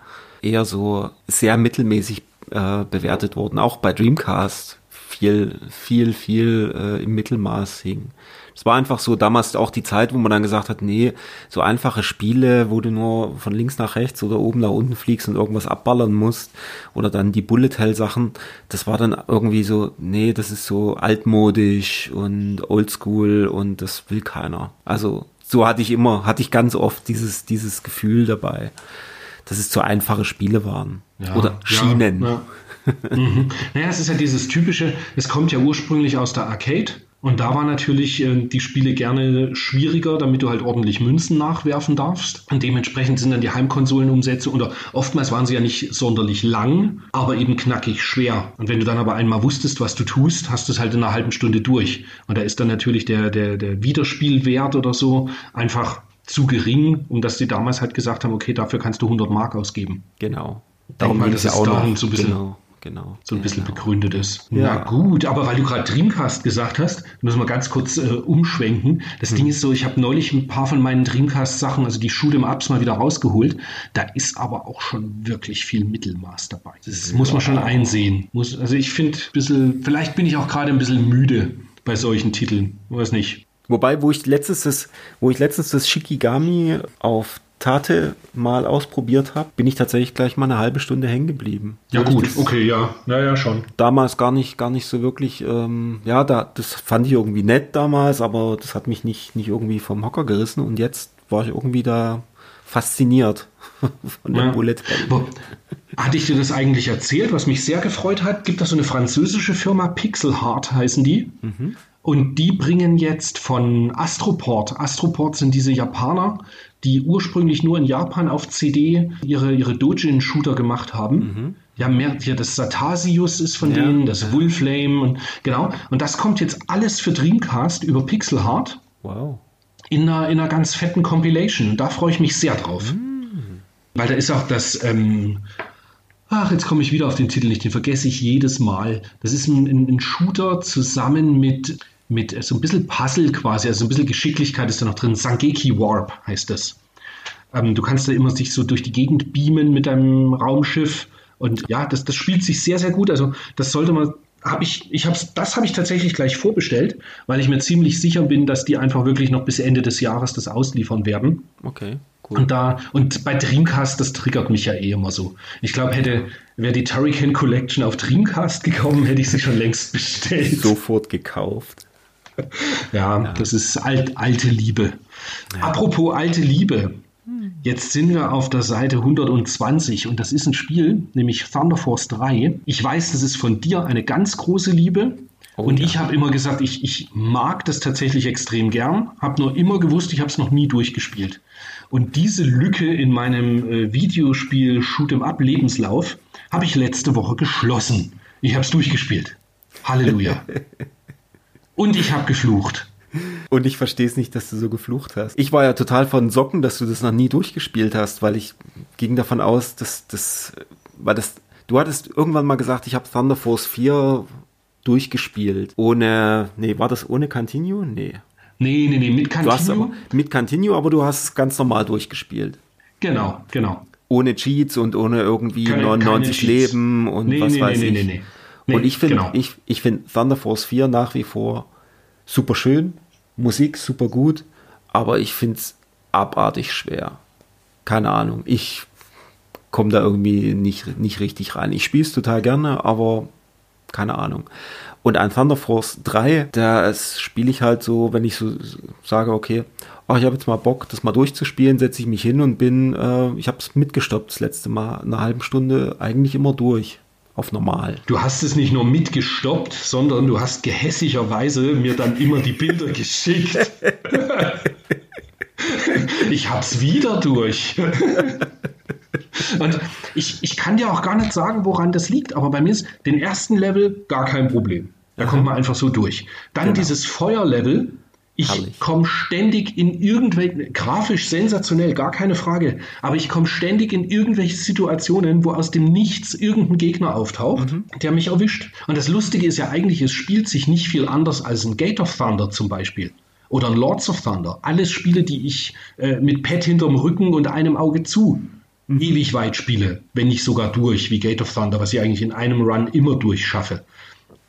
eher so sehr mittelmäßig äh, bewertet wurden. Auch bei Dreamcast viel, viel, viel äh, im Mittelmaß hing. Es war einfach so damals auch die Zeit, wo man dann gesagt hat, nee, so einfache Spiele, wo du nur von links nach rechts oder oben nach unten fliegst und irgendwas abballern musst oder dann die Bullet Hell Sachen, das war dann irgendwie so, nee, das ist so altmodisch und oldschool und das will keiner. Also so hatte ich immer, hatte ich ganz oft dieses, dieses Gefühl dabei, dass es zu einfache Spiele waren. Ja, oder schienen. Ja, ja. Mhm. Naja, es ist ja dieses typische, es kommt ja ursprünglich aus der Arcade und da war natürlich äh, die Spiele gerne schwieriger, damit du halt ordentlich Münzen nachwerfen darfst. Und dementsprechend sind dann die Heimkonsolenumsätze oder oftmals waren sie ja nicht sonderlich lang, aber eben knackig schwer. Und wenn du dann aber einmal wusstest, was du tust, hast du es halt in einer halben Stunde durch. Und da ist dann natürlich der, der, der Wiederspielwert oder so einfach zu gering, um dass die damals halt gesagt haben, okay, dafür kannst du 100 Mark ausgeben. Genau. Darum mal, das ist auch noch so ein bisschen genau genau. So ein bisschen genau. begründet ist. Ja. Na gut, aber weil du gerade Dreamcast gesagt hast, müssen wir ganz kurz äh, umschwenken. Das hm. Ding ist so, ich habe neulich ein paar von meinen Dreamcast-Sachen, also die Shoot'em Ups mal wieder rausgeholt. Da ist aber auch schon wirklich viel Mittelmaß dabei. Das muss man schon einsehen. Muss, also ich finde ein bisschen, vielleicht bin ich auch gerade ein bisschen müde bei solchen Titeln. Weiß nicht. Wobei, wo ich letztens das, wo ich letztens das Shikigami auf Tate mal ausprobiert habe, bin ich tatsächlich gleich mal eine halbe Stunde hängen geblieben. Ja gut, okay, ja, ja, ja schon. Damals gar nicht, gar nicht so wirklich, ähm, ja, da, das fand ich irgendwie nett damals, aber das hat mich nicht, nicht irgendwie vom Hocker gerissen und jetzt war ich irgendwie da fasziniert von der ja. Bullet. Hatte ich dir das eigentlich erzählt, was mich sehr gefreut hat? Gibt es so eine französische Firma, Pixel Heart heißen die. Mhm. Und die bringen jetzt von Astroport, Astroport sind diese Japaner, die ursprünglich nur in Japan auf CD ihre, ihre Dojin-Shooter gemacht haben. Mhm. Ja, mehr, ja, das Satasius ist von ja, denen, das. Wolflame und genau. Und das kommt jetzt alles für Dreamcast über Pixel Heart. Wow. In einer, in einer ganz fetten Compilation. Da freue ich mich sehr drauf. Mhm. Weil da ist auch das, ähm, ach, jetzt komme ich wieder auf den Titel nicht, den vergesse ich jedes Mal. Das ist ein, ein Shooter zusammen mit mit so ein bisschen Puzzle quasi, also ein bisschen Geschicklichkeit ist da noch drin. Sangeki Warp heißt das. Ähm, du kannst da immer sich so durch die Gegend beamen mit deinem Raumschiff. Und ja, das, das spielt sich sehr, sehr gut. Also das sollte man, habe ich, ich hab's, das habe ich tatsächlich gleich vorbestellt, weil ich mir ziemlich sicher bin, dass die einfach wirklich noch bis Ende des Jahres das ausliefern werden. Okay. Cool. Und da, und bei Dreamcast, das triggert mich ja eh immer so. Ich glaube, hätte, wäre die Turrican Collection auf Dreamcast gekommen, hätte ich sie schon längst bestellt. Sofort gekauft. ja, ja, das ist alt, alte Liebe. Ja. Apropos alte Liebe. Jetzt sind wir auf der Seite 120 und das ist ein Spiel, nämlich Thunder Force 3. Ich weiß, das ist von dir eine ganz große Liebe. Oh, und ja. ich habe immer gesagt, ich, ich mag das tatsächlich extrem gern, habe nur immer gewusst, ich habe es noch nie durchgespielt. Und diese Lücke in meinem äh, Videospiel Shoot'em Up Lebenslauf habe ich letzte Woche geschlossen. Ich habe es durchgespielt. Halleluja. Und ich habe geflucht. Und ich verstehe es nicht, dass du so geflucht hast. Ich war ja total von Socken, dass du das noch nie durchgespielt hast, weil ich ging davon aus, dass das, weil das, du hattest irgendwann mal gesagt, ich habe Thunder Force 4 durchgespielt. Ohne, nee, war das ohne Continue? Nee. Nee, nee, nee, mit Continue. Du hast aber, mit Continue, aber du hast es ganz normal durchgespielt. Genau, genau. Ohne Cheats und ohne irgendwie keine, 99 keine Leben und nee, was nee, weiß nee, ich. Nee, nee, nee. Nee, und ich finde genau. ich, ich find Thunder Force 4 nach wie vor super schön, Musik super gut, aber ich finde es abartig schwer. Keine Ahnung, ich komme da irgendwie nicht, nicht richtig rein. Ich spiele es total gerne, aber keine Ahnung. Und ein Thunder Force 3, das spiele ich halt so, wenn ich so sage, okay, ach, ich habe jetzt mal Bock, das mal durchzuspielen, setze ich mich hin und bin, äh, ich habe es mitgestoppt das letzte Mal, eine halbe Stunde eigentlich immer durch auf normal. Du hast es nicht nur mitgestoppt, sondern du hast gehässigerweise mir dann immer die Bilder geschickt. ich hab's wieder durch. Und ich, ich kann dir auch gar nicht sagen, woran das liegt, aber bei mir ist den ersten Level gar kein Problem. Da kommt man einfach so durch. Dann genau. dieses Feuerlevel, ich komme ständig in irgendwelche, grafisch sensationell, gar keine Frage, aber ich komme ständig in irgendwelche Situationen, wo aus dem Nichts irgendein Gegner auftaucht, mhm. der mich erwischt. Und das Lustige ist ja eigentlich, es spielt sich nicht viel anders als ein Gate of Thunder zum Beispiel. Oder ein Lords of Thunder. Alles Spiele, die ich äh, mit Pad hinterm Rücken und einem Auge zu mhm. ewig weit spiele, wenn nicht sogar durch, wie Gate of Thunder, was ich eigentlich in einem Run immer durchschaffe.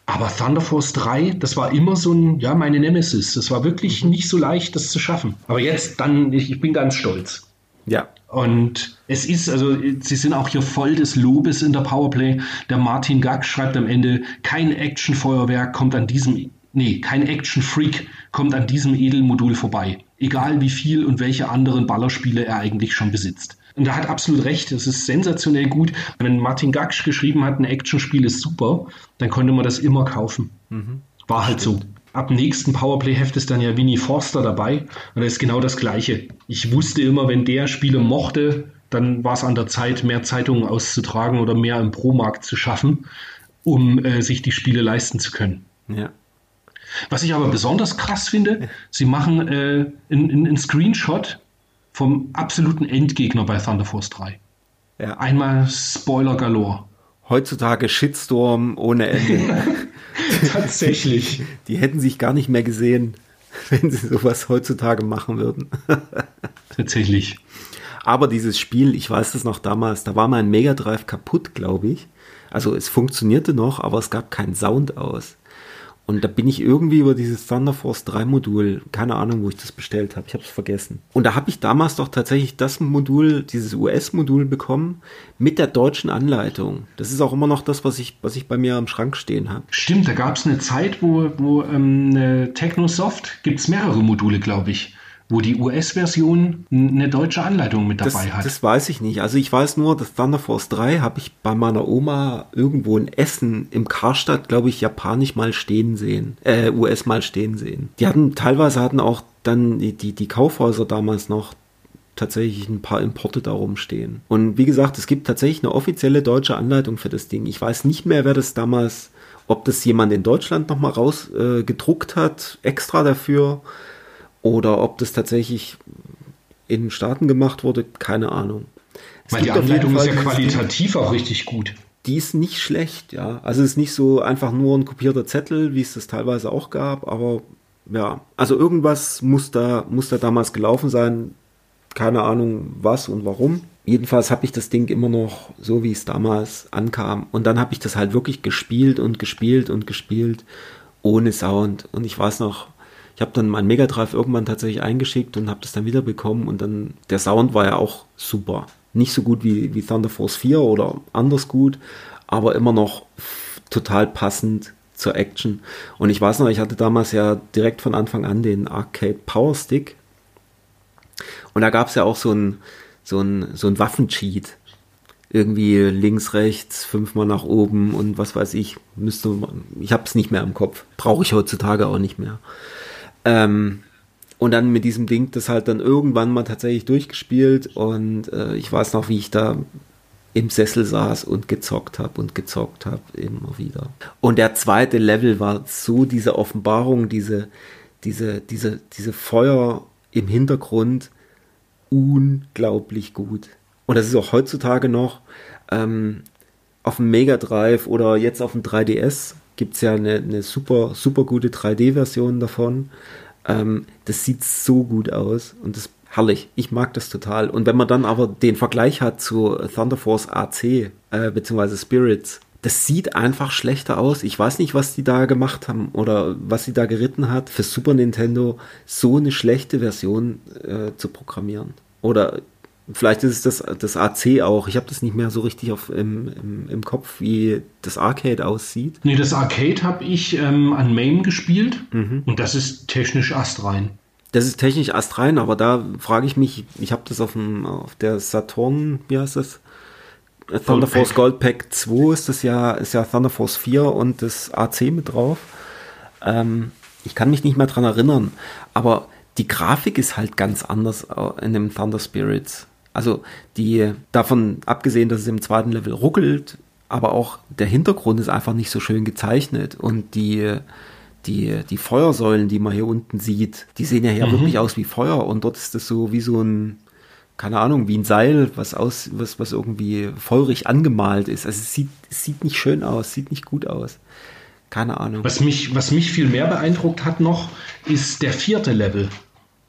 Aber Thunder Force 3, das war immer so ein, ja, meine Nemesis. Das war wirklich mhm. nicht so leicht, das zu schaffen. Aber jetzt dann, ich, ich bin ganz stolz. Ja. Und es ist, also, sie sind auch hier voll des Lobes in der Powerplay. Der Martin Gack schreibt am Ende, kein Actionfeuerwerk kommt an diesem, nee, kein Action-Freak kommt an diesem Edelmodul vorbei. Egal wie viel und welche anderen Ballerspiele er eigentlich schon besitzt. Und er hat absolut recht, es ist sensationell gut. Wenn Martin Gaksch geschrieben hat, ein Actionspiel ist super, dann konnte man das immer kaufen. Mhm. War halt Stimmt. so. Ab nächsten Powerplay-Heft ist dann ja Winnie Forster dabei und das ist genau das Gleiche. Ich wusste immer, wenn der Spiele mochte, dann war es an der Zeit, mehr Zeitungen auszutragen oder mehr im Pro-Markt zu schaffen, um äh, sich die Spiele leisten zu können. Ja. Was ich aber besonders krass finde, sie machen äh, einen Screenshot vom absoluten Endgegner bei Thunder Force 3. Ja. Einmal Spoiler galore. Heutzutage Shitstorm ohne Ende. Tatsächlich. Die hätten sich gar nicht mehr gesehen, wenn sie sowas heutzutage machen würden. Tatsächlich. Aber dieses Spiel, ich weiß das noch damals, da war mein Mega Drive kaputt, glaube ich. Also es funktionierte noch, aber es gab keinen Sound aus. Und da bin ich irgendwie über dieses Thunder Force 3 Modul, keine Ahnung, wo ich das bestellt habe, ich habe es vergessen. Und da habe ich damals doch tatsächlich das Modul, dieses US-Modul bekommen mit der deutschen Anleitung. Das ist auch immer noch das, was ich, was ich bei mir am Schrank stehen habe. Stimmt, da gab es eine Zeit, wo, wo ähm, Technosoft gibt es mehrere Module, glaube ich wo die US-Version eine deutsche Anleitung mit dabei das, hat. Das weiß ich nicht. Also ich weiß nur, das Thunder Force 3 habe ich bei meiner Oma irgendwo in Essen im Karstadt, glaube ich, japanisch mal stehen sehen, äh, US mal stehen sehen. Die hatten, teilweise hatten auch dann die, die, die Kaufhäuser damals noch tatsächlich ein paar Importe darum stehen. Und wie gesagt, es gibt tatsächlich eine offizielle deutsche Anleitung für das Ding. Ich weiß nicht mehr, wer das damals, ob das jemand in Deutschland nochmal rausgedruckt äh, hat, extra dafür oder ob das tatsächlich in den Staaten gemacht wurde, keine Ahnung. Es Weil die Anleitung ist ja qualitativ auch richtig gut. Die ist nicht schlecht, ja. Also es ist nicht so einfach nur ein kopierter Zettel, wie es das teilweise auch gab, aber ja, also irgendwas muss da, muss da damals gelaufen sein. Keine Ahnung was und warum. Jedenfalls habe ich das Ding immer noch so, wie es damals ankam. Und dann habe ich das halt wirklich gespielt und gespielt und gespielt ohne Sound. Und ich weiß noch, ich habe dann mein Mega Drive irgendwann tatsächlich eingeschickt und habe das dann wieder bekommen und dann der Sound war ja auch super. Nicht so gut wie, wie Thunder Force 4 oder anders gut, aber immer noch total passend zur Action. Und ich weiß noch, ich hatte damals ja direkt von Anfang an den Arcade Power Stick. Und da gab es ja auch so ein, so ein, so ein Waffencheat. Irgendwie links, rechts, fünfmal nach oben und was weiß ich. Müsste, ich habe es nicht mehr im Kopf. Brauche ich heutzutage auch nicht mehr. Ähm, und dann mit diesem Ding das halt dann irgendwann mal tatsächlich durchgespielt und äh, ich weiß noch, wie ich da im Sessel saß und gezockt habe und gezockt habe immer wieder. Und der zweite Level war so diese Offenbarung, diese, diese, diese, diese Feuer im Hintergrund unglaublich gut. Und das ist auch heutzutage noch ähm, auf dem Mega Drive oder jetzt auf dem 3DS gibt es ja eine, eine, super, super gute 3D-Version davon. Ähm, das sieht so gut aus und das herrlich. Ich mag das total. Und wenn man dann aber den Vergleich hat zu Thunder Force AC, äh, beziehungsweise Spirits, das sieht einfach schlechter aus. Ich weiß nicht, was die da gemacht haben oder was sie da geritten hat, für Super Nintendo so eine schlechte Version äh, zu programmieren. Oder Vielleicht ist es das, das AC auch. Ich habe das nicht mehr so richtig auf, im, im, im Kopf, wie das Arcade aussieht. Nee, das Arcade habe ich ähm, an MAME gespielt mhm. und das ist technisch astrein. Das ist technisch astrein, aber da frage ich mich, ich habe das auf, dem, auf der Saturn, wie heißt das? Thunder Force Gold Pack 2 ist das ja, ist ja Thunder Force 4 und das AC mit drauf. Ähm, ich kann mich nicht mehr dran erinnern, aber die Grafik ist halt ganz anders äh, in dem Thunder Spirits. Also die, davon abgesehen, dass es im zweiten Level ruckelt, aber auch der Hintergrund ist einfach nicht so schön gezeichnet und die, die, die Feuersäulen, die man hier unten sieht, die sehen ja hier mhm. wirklich aus wie Feuer und dort ist das so wie so ein, keine Ahnung, wie ein Seil, was aus, was, was irgendwie feurig angemalt ist. Also es sieht, es sieht nicht schön aus, sieht nicht gut aus. Keine Ahnung. Was mich, was mich viel mehr beeindruckt hat noch, ist der vierte Level.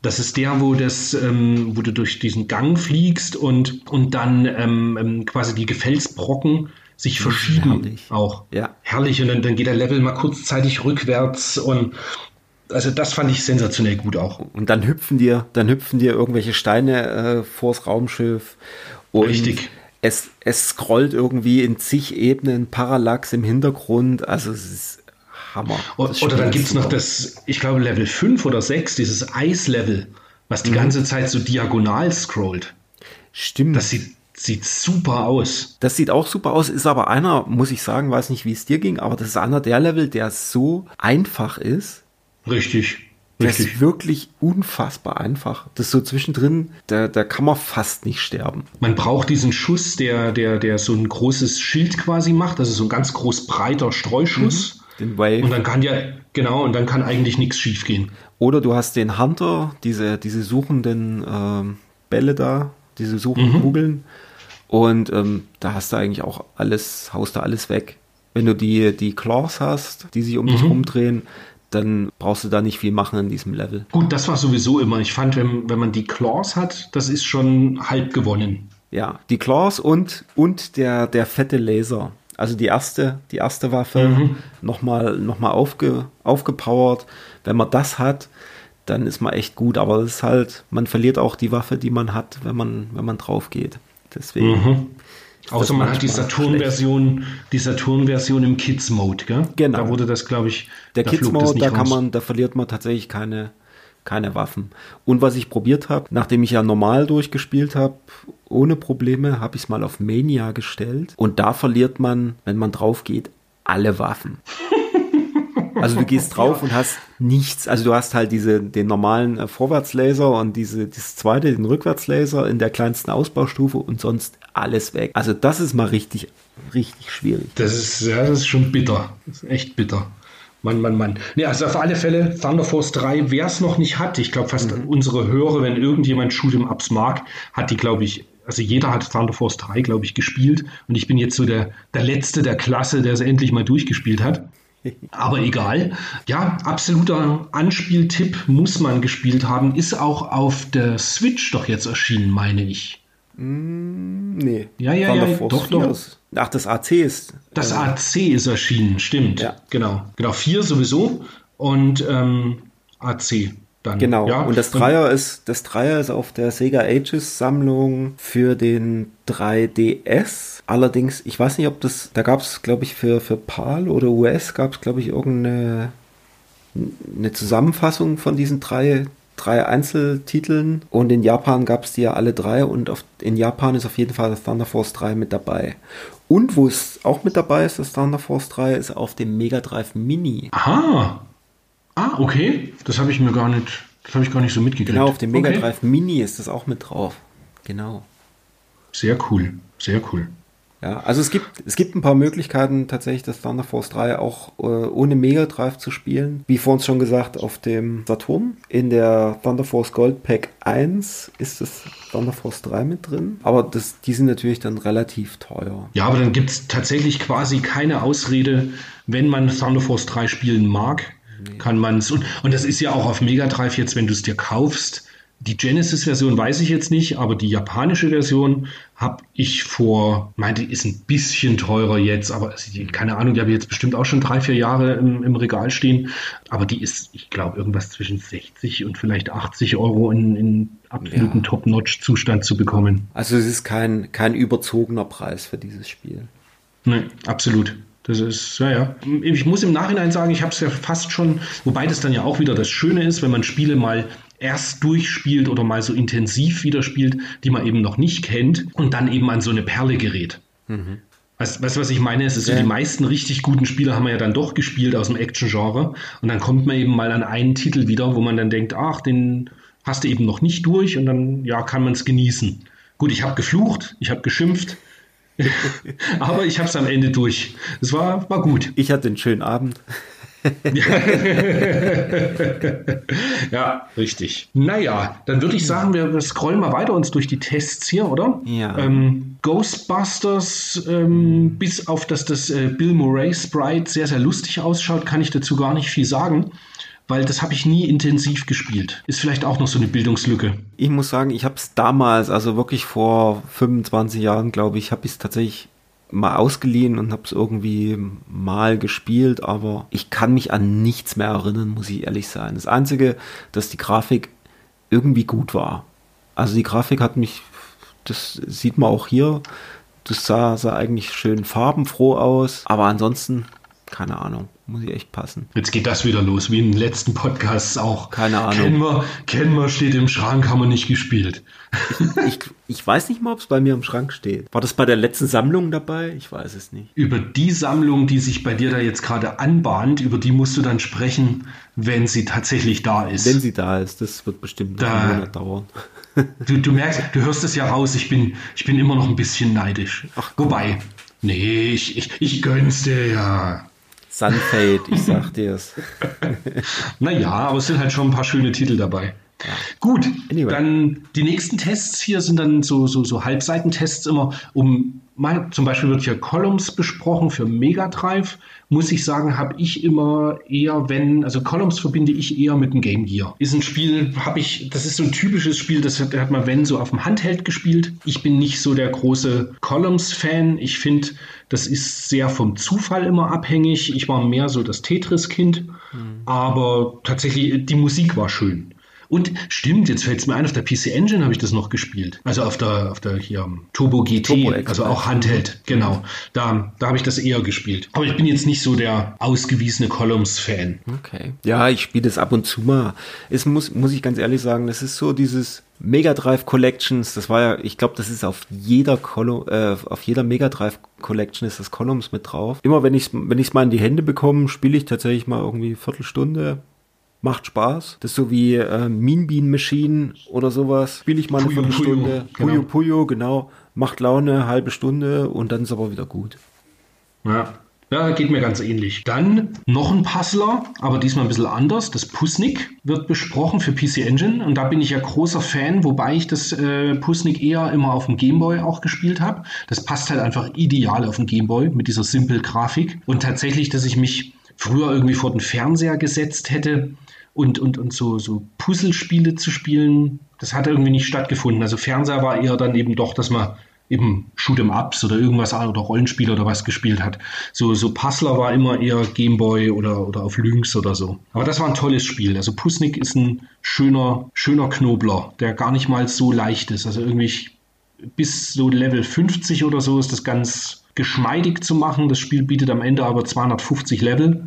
Das ist der, wo, das, ähm, wo du durch diesen Gang fliegst und, und dann ähm, ähm quasi die Gefelsbrocken sich verschieben. Herrlich. Auch. Ja. Herrlich. Und dann, dann geht der Level mal kurzzeitig rückwärts und also das fand ich sensationell gut auch. Und dann hüpfen dir, dann hüpfen dir irgendwelche Steine äh, vors Raumschiff. Und Richtig. Es, es scrollt irgendwie in zig Ebenen Parallax im Hintergrund. Also es ist Hammer. Oder dann gibt es noch das, ich glaube, Level 5 oder 6, dieses Eislevel, was die mhm. ganze Zeit so diagonal scrollt. Stimmt. Das sieht, sieht super aus. Das sieht auch super aus, ist aber einer, muss ich sagen, weiß nicht, wie es dir ging, aber das ist einer der Level, der so einfach ist. Richtig. Das ist wirklich unfassbar einfach. Das ist so zwischendrin, da, da kann man fast nicht sterben. Man braucht diesen Schuss, der, der, der so ein großes Schild quasi macht, also so ein ganz groß breiter Streuschuss. Mhm. Den Wave. Und dann kann ja, genau, und dann kann eigentlich nichts schief gehen. Oder du hast den Hunter, diese, diese suchenden ähm, Bälle da, diese suchenden mhm. Kugeln. Und ähm, da hast du eigentlich auch alles, haust du alles weg. Wenn du die, die Claws hast, die sich um mhm. dich rumdrehen, dann brauchst du da nicht viel machen in diesem Level. Gut, das war sowieso immer. Ich fand, wenn, wenn man die Claws hat, das ist schon halb gewonnen. Ja, die Claws und, und der, der fette Laser. Also die erste, die erste Waffe mhm. nochmal noch mal aufge, aufgepowert. Wenn man das hat, dann ist man echt gut. Aber das ist halt, man verliert auch die Waffe, die man hat, wenn man, wenn man drauf geht. Deswegen. Mhm. Außer man hat die Saturn-Version, die Saturn-Version im Kids-Mode, gell? Genau. Da wurde das, glaube ich, der Kids-Mode, da kann man, da verliert man tatsächlich keine, keine Waffen. Und was ich probiert habe, nachdem ich ja normal durchgespielt habe, ohne Probleme, habe ich es mal auf Mania gestellt. Und da verliert man, wenn man drauf geht, alle Waffen. Also du gehst drauf und hast nichts. Also du hast halt diese, den normalen äh, Vorwärtslaser und diese, das zweite, den Rückwärtslaser in der kleinsten Ausbaustufe und sonst alles weg. Also das ist mal richtig, richtig schwierig. Das ist, ja, das ist schon bitter. Das ist echt bitter. Mann, Mann, Mann. Nee, also auf alle Fälle Thunder Force 3, wer es noch nicht hat, ich glaube fast mhm. unsere Hörer, wenn irgendjemand Shoot'em Ups mag, hat die, glaube ich, also jeder hat Thunder Force 3, glaube ich, gespielt und ich bin jetzt so der, der Letzte der Klasse, der es endlich mal durchgespielt hat. Aber egal. Ja, absoluter Anspieltipp muss man gespielt haben. Ist auch auf der Switch doch jetzt erschienen, meine ich. Mm, nee. Ja, ja, Thunder ja. Force doch, doch. Ist, ach, das AC ist. Das also, AC ist erschienen, stimmt. Ja. Genau. Genau, 4 sowieso und ähm, AC. Dann, genau. Ja, und das Dreier ist, das Dreier ist auf der Sega Ages Sammlung für den 3DS. Allerdings, ich weiß nicht, ob das, da gab es, glaube ich, für, für PAL oder US gab es, glaube ich, irgendeine eine Zusammenfassung von diesen drei, drei Einzeltiteln. Und in Japan gab es die ja alle drei und auf, in Japan ist auf jeden Fall das Thunder Force 3 mit dabei. Und wo es auch mit dabei ist, das Thunder Force 3, ist auf dem Mega Drive Mini. Aha. Ah, okay. Das habe ich mir gar nicht, das habe ich gar nicht so mitgekriegt. Genau, auf dem Mega okay. Drive Mini ist das auch mit drauf. Genau. Sehr cool, sehr cool. Ja, also es gibt, es gibt ein paar Möglichkeiten, tatsächlich das Thunder Force 3 auch äh, ohne Mega Drive zu spielen. Wie vorhin schon gesagt, auf dem Saturn. In der Thunder Force Gold Pack 1 ist das Thunder Force 3 mit drin. Aber das, die sind natürlich dann relativ teuer. Ja, aber dann gibt es tatsächlich quasi keine Ausrede, wenn man Thunder Force 3 spielen mag, nee. kann man es. Und, und das ist ja auch auf Mega Drive jetzt, wenn du es dir kaufst, Die Genesis-Version weiß ich jetzt nicht, aber die japanische Version habe ich vor, meinte, ist ein bisschen teurer jetzt, aber keine Ahnung, die habe ich jetzt bestimmt auch schon drei, vier Jahre im, im Regal stehen. Aber die ist, ich glaube, irgendwas zwischen 60 und vielleicht 80 Euro in, in absoluten ja. Top-Notch-Zustand zu bekommen. Also es ist kein, kein überzogener Preis für dieses Spiel. Nein, absolut. Das ist, ja, ja. Ich muss im Nachhinein sagen, ich habe es ja fast schon, wobei das dann ja auch wieder das Schöne ist, wenn man Spiele mal erst durchspielt oder mal so intensiv wieder spielt, die man eben noch nicht kennt und dann eben an so eine Perle gerät. Mhm. Weißt du, was ich meine? Es ist so, die meisten richtig guten Spiele haben wir ja dann doch gespielt aus dem Action-Genre und dann kommt man eben mal an einen Titel wieder, wo man dann denkt, ach, den hast du eben noch nicht durch und dann, ja, kann man es genießen. Gut, ich habe geflucht, ich habe geschimpft, aber ich habe es am Ende durch. Es war, war gut. Ich hatte einen schönen Abend. ja, richtig. Naja, dann würde ich sagen, wir, scrollen mal weiter uns durch die Tests hier, oder? Ja. Ähm, Ghostbusters, ähm, bis auf dass das äh, Bill Murray Sprite sehr, sehr lustig ausschaut, kann ich dazu gar nicht viel sagen weil das habe ich nie intensiv gespielt. Ist vielleicht auch noch so eine Bildungslücke. Ich muss sagen, ich habe es damals, also wirklich vor 25 Jahren, glaube ich, habe ich es tatsächlich mal ausgeliehen und habe es irgendwie mal gespielt, aber ich kann mich an nichts mehr erinnern, muss ich ehrlich sein. Das Einzige, dass die Grafik irgendwie gut war. Also die Grafik hat mich, das sieht man auch hier, das sah, sah eigentlich schön farbenfroh aus, aber ansonsten keine Ahnung. Muss ich echt passen. Jetzt geht das wieder los, wie in den letzten Podcasts auch. Keine Ahnung. Kennen wir, kennen wir steht im Schrank, haben wir nicht gespielt. Ich, ich, ich weiß nicht mal, ob es bei mir im Schrank steht. War das bei der letzten Sammlung dabei? Ich weiß es nicht. Über die Sammlung, die sich bei dir da jetzt gerade anbahnt, über die musst du dann sprechen, wenn sie tatsächlich da ist. Wenn sie da ist, das wird bestimmt da, einen Monat dauern. Du, du merkst, du hörst es ja raus, ich bin, ich bin immer noch ein bisschen neidisch. Ach, Wobei, nee, ich, ich, ich gönn's dir ja. Sunfade, ich sag dir's. naja, aber es sind halt schon ein paar schöne Titel dabei. Ja. Gut, anyway. dann die nächsten Tests hier sind dann so, so, so Halbseitentests immer, um mal, zum Beispiel wird hier Columns besprochen für Mega Drive. Muss ich sagen, habe ich immer eher, wenn, also Columns verbinde ich eher mit dem Game Gear. Ist ein Spiel, habe ich, das ist so ein typisches Spiel, das hat, hat man, wenn, so auf dem Handheld gespielt. Ich bin nicht so der große Columns-Fan. Ich finde, das ist sehr vom Zufall immer abhängig. Ich war mehr so das Tetris-Kind, mhm. aber tatsächlich, die Musik war schön. Und stimmt, jetzt fällt es mir ein, auf der PC Engine habe ich das noch gespielt. Also auf der, auf der hier Turbo GT, Turbo also auch Handheld, genau. Da, da habe ich das eher gespielt. Aber ich bin jetzt nicht so der ausgewiesene Columns-Fan. Okay. Ja, ich spiele das ab und zu mal. Es muss, muss ich ganz ehrlich sagen, das ist so dieses Mega Drive Collections, das war ja, ich glaube, das ist auf jeder Column, äh, auf jeder Mega Drive Collection ist das Columns mit drauf. Immer wenn ich wenn ich mal in die Hände bekomme, spiele ich tatsächlich mal irgendwie Viertelstunde, macht Spaß. Das ist so wie äh, Mean Bean Machine oder sowas. Spiele ich mal eine Viertelstunde. Puyo, Puyo, genau. Puyo, genau. Macht Laune, halbe Stunde und dann ist aber wieder gut. Ja. Ja, geht mir ganz ähnlich. Dann noch ein Puzzler, aber diesmal ein bisschen anders. Das Pusnik wird besprochen für PC Engine und da bin ich ja großer Fan, wobei ich das äh, Pusnik eher immer auf dem Gameboy auch gespielt habe. Das passt halt einfach ideal auf dem Gameboy mit dieser Simple Grafik und tatsächlich, dass ich mich früher irgendwie vor den Fernseher gesetzt hätte und, und, und so, so Puzzlespiele zu spielen, das hat irgendwie nicht stattgefunden. Also Fernseher war eher dann eben doch, dass man eben Shoot'em Ups oder irgendwas oder Rollenspiel oder was gespielt hat. So, so Puzzler war immer eher Gameboy oder, oder auf Lynx oder so. Aber das war ein tolles Spiel. Also Pusnik ist ein schöner, schöner Knobler, der gar nicht mal so leicht ist. Also irgendwie bis so Level 50 oder so ist das ganz geschmeidig zu machen. Das Spiel bietet am Ende aber 250 Level.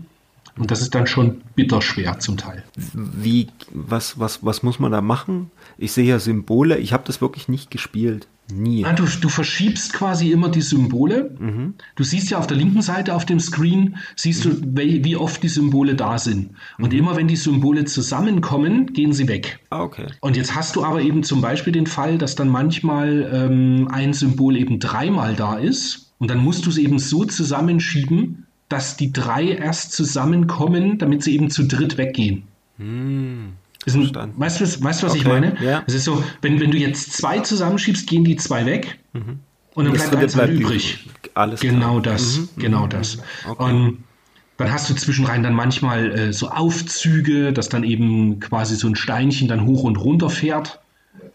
Und das ist dann schon bitter schwer zum Teil. Wie, was, was, was muss man da machen? Ich sehe ja Symbole. Ich habe das wirklich nicht gespielt. Nie. Ah, du, du verschiebst quasi immer die Symbole. Mhm. Du siehst ja auf der linken Seite auf dem Screen, siehst mhm. du, wie, wie, oft die Symbole da sind. Und mhm. immer wenn die Symbole zusammenkommen, gehen sie weg. Ah, okay. Und jetzt hast du aber eben zum Beispiel den Fall, dass dann manchmal ähm, ein Symbol eben dreimal da ist. Und dann musst du es eben so zusammenschieben, dass die drei erst zusammenkommen, damit sie eben zu dritt weggehen. Hm, ein, weißt du, weißt, was okay, ich meine? Ja. Es ist so, wenn, wenn du jetzt zwei zusammenschiebst, gehen die zwei weg mhm. und dann bleibt eins bleibt übrig. Alles genau klar. das, mhm. genau mhm. das. Okay. Und dann hast du zwischenrein dann manchmal äh, so Aufzüge, dass dann eben quasi so ein Steinchen dann hoch und runter fährt.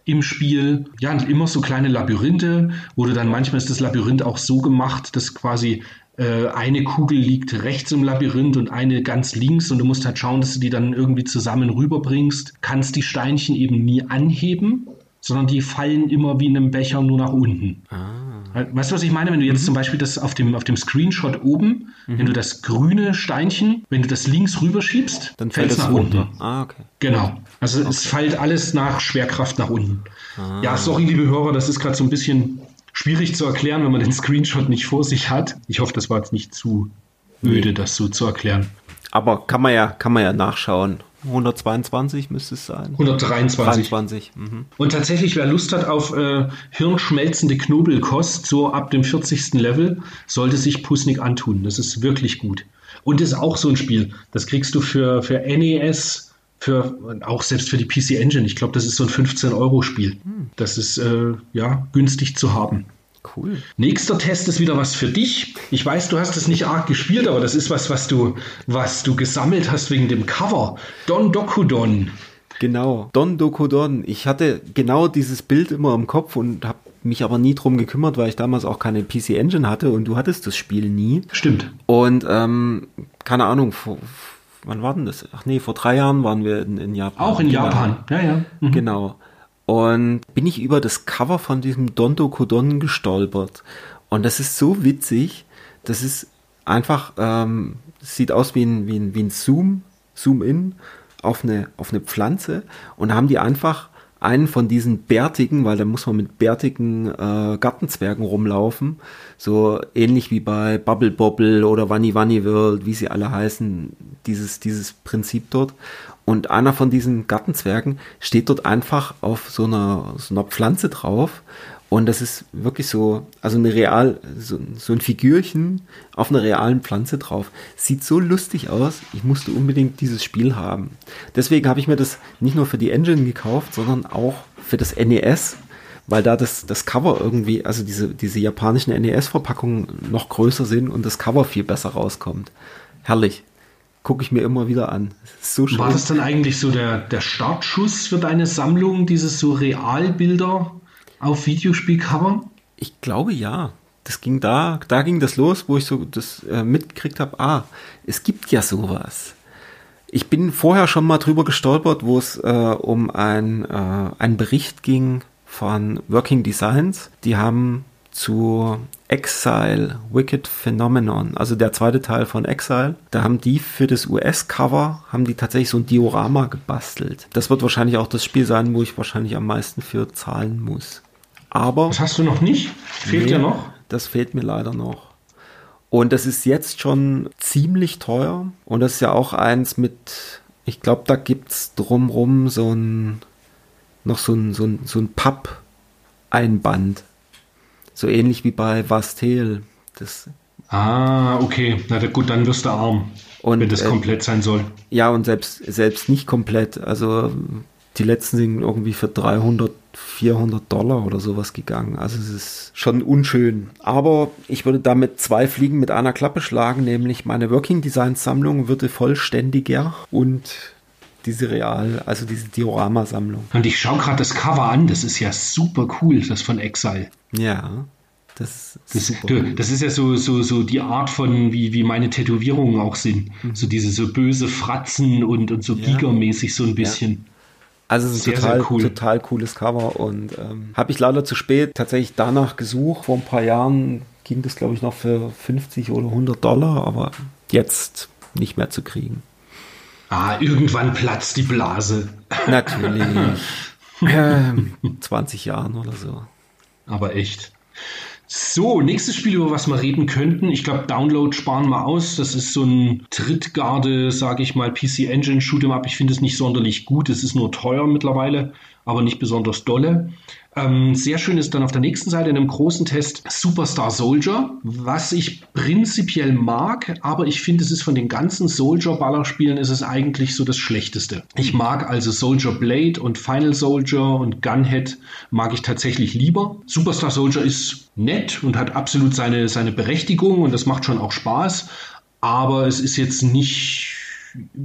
im Spiel. Ja, und immer so kleine Labyrinthe, wo du dann manchmal ist das Labyrinth auch so gemacht, dass quasi eine Kugel liegt rechts im Labyrinth und eine ganz links und du musst halt schauen, dass du die dann irgendwie zusammen rüberbringst. Kannst die Steinchen eben nie anheben, sondern die fallen immer wie in einem Becher nur nach unten. Ah. Weißt du, was ich meine? Wenn du jetzt mhm. zum Beispiel das auf dem, auf dem Screenshot oben, mhm. wenn du das grüne Steinchen, wenn du das links rüberschiebst, dann fällt es nach runter. unten. Ah, okay. Genau. Also okay. es fällt alles nach Schwerkraft nach unten. Ah. Ja, sorry, liebe Hörer, das ist gerade so ein bisschen schwierig zu erklären, wenn man den Screenshot nicht vor sich hat. Ich hoffe, das war jetzt nicht zu öde, das so zu erklären. Aber kann man ja, kann man ja nachschauen. 122 müsste es sein. 123. 23. Mhm. Und tatsächlich, wer Lust hat auf äh, hirnschmelzende Knobelkost, so ab dem 40. Level, sollte sich Pusnik antun. Das ist wirklich gut. Und ist auch so ein Spiel. Das kriegst du für, für NES, für auch selbst für die PC Engine. Ich glaube, das ist so ein 15-Euro-Spiel. Hm. Das ist äh, ja günstig zu haben. Cool. Nächster Test ist wieder was für dich. Ich weiß, du hast es nicht arg gespielt, aber das ist was, was du, was du gesammelt hast wegen dem Cover. Don Dokudon. Genau, Don Dokudon. Ich hatte genau dieses Bild immer im Kopf und habe mich aber nie drum gekümmert, weil ich damals auch keine PC Engine hatte und du hattest das Spiel nie. Stimmt. Und ähm, keine Ahnung, vor, wann war denn das? Ach nee, vor drei Jahren waren wir in, in Japan. Auch in Japan, ja, ja. Mhm. Genau. Und bin ich über das Cover von diesem Dondo Kodon gestolpert. Und das ist so witzig. Das ist einfach, ähm, sieht aus wie ein, wie ein, wie ein Zoom, Zoom-In auf eine, auf eine Pflanze. Und da haben die einfach einen von diesen bärtigen, weil da muss man mit bärtigen äh, Gartenzwergen rumlaufen, so ähnlich wie bei Bubble Bobble oder Wanny Wanny World, wie sie alle heißen, dieses, dieses Prinzip dort. Und einer von diesen Gartenzwergen steht dort einfach auf so einer, so einer Pflanze drauf. Und das ist wirklich so, also eine real, so, so ein Figürchen auf einer realen Pflanze drauf. Sieht so lustig aus. Ich musste unbedingt dieses Spiel haben. Deswegen habe ich mir das nicht nur für die Engine gekauft, sondern auch für das NES, weil da das, das Cover irgendwie, also diese, diese japanischen NES-Verpackungen noch größer sind und das Cover viel besser rauskommt. Herrlich gucke ich mir immer wieder an. So schön. War das dann eigentlich so der, der Startschuss für deine Sammlung, diese so Realbilder auf Videospielcover? Ich glaube ja. Das ging da, da ging das los, wo ich so das äh, mitgekriegt habe, ah, es gibt ja sowas. Ich bin vorher schon mal drüber gestolpert, wo es äh, um ein, äh, einen Bericht ging von Working Designs. Die haben zu Exile Wicked Phenomenon, also der zweite Teil von Exile. Da haben die für das US-Cover, haben die tatsächlich so ein Diorama gebastelt. Das wird wahrscheinlich auch das Spiel sein, wo ich wahrscheinlich am meisten für zahlen muss. Aber. Das hast du noch nicht? Fehlt nee, dir noch? Das fehlt mir leider noch. Und das ist jetzt schon ziemlich teuer. Und das ist ja auch eins mit, ich glaube, da gibt es drumrum so ein, noch so ein, so ein, so ein Papp-Einband. So ähnlich wie bei Vastel. Das ah, okay. Na gut, dann wirst du arm, und, wenn das äh, komplett sein soll. Ja, und selbst, selbst nicht komplett. Also die letzten sind irgendwie für 300, 400 Dollar oder sowas gegangen. Also es ist schon unschön. Aber ich würde damit zwei Fliegen mit einer Klappe schlagen, nämlich meine Working Design Sammlung würde vollständiger und diese Real, also diese Diorama-Sammlung. Und ich schaue gerade das Cover an, das ist ja super cool, das von Exile. Ja. Das, das, du, das, ist ja so, so, so die Art von, wie, wie meine Tätowierungen auch sind. Mhm. So diese so böse Fratzen und, und so ja. gigermäßig so ein bisschen. Ja. Also es ist ein total, cool. total cooles Cover und ähm, habe ich leider zu spät tatsächlich danach gesucht. Vor ein paar Jahren ging das, glaube ich, noch für 50 oder 100 Dollar, aber jetzt nicht mehr zu kriegen. Ah, irgendwann platzt die Blase. Natürlich. ähm, 20 Jahren oder so. Aber echt. So, nächstes Spiel, über was wir reden könnten. Ich glaube, Download sparen wir aus. Das ist so ein Trittgarde, sage ich mal, PC Engine Shoot'em Up. Ich finde es nicht sonderlich gut. Es ist nur teuer mittlerweile, aber nicht besonders dolle. Ähm, sehr schön ist dann auf der nächsten Seite in einem großen Test Superstar Soldier, was ich prinzipiell mag, aber ich finde, es ist von den ganzen Soldier-Ballerspielen ist es eigentlich so das Schlechteste. Ich mag also Soldier Blade und Final Soldier und Gunhead mag ich tatsächlich lieber. Superstar Soldier ist nett und hat absolut seine, seine Berechtigung und das macht schon auch Spaß, aber es ist jetzt nicht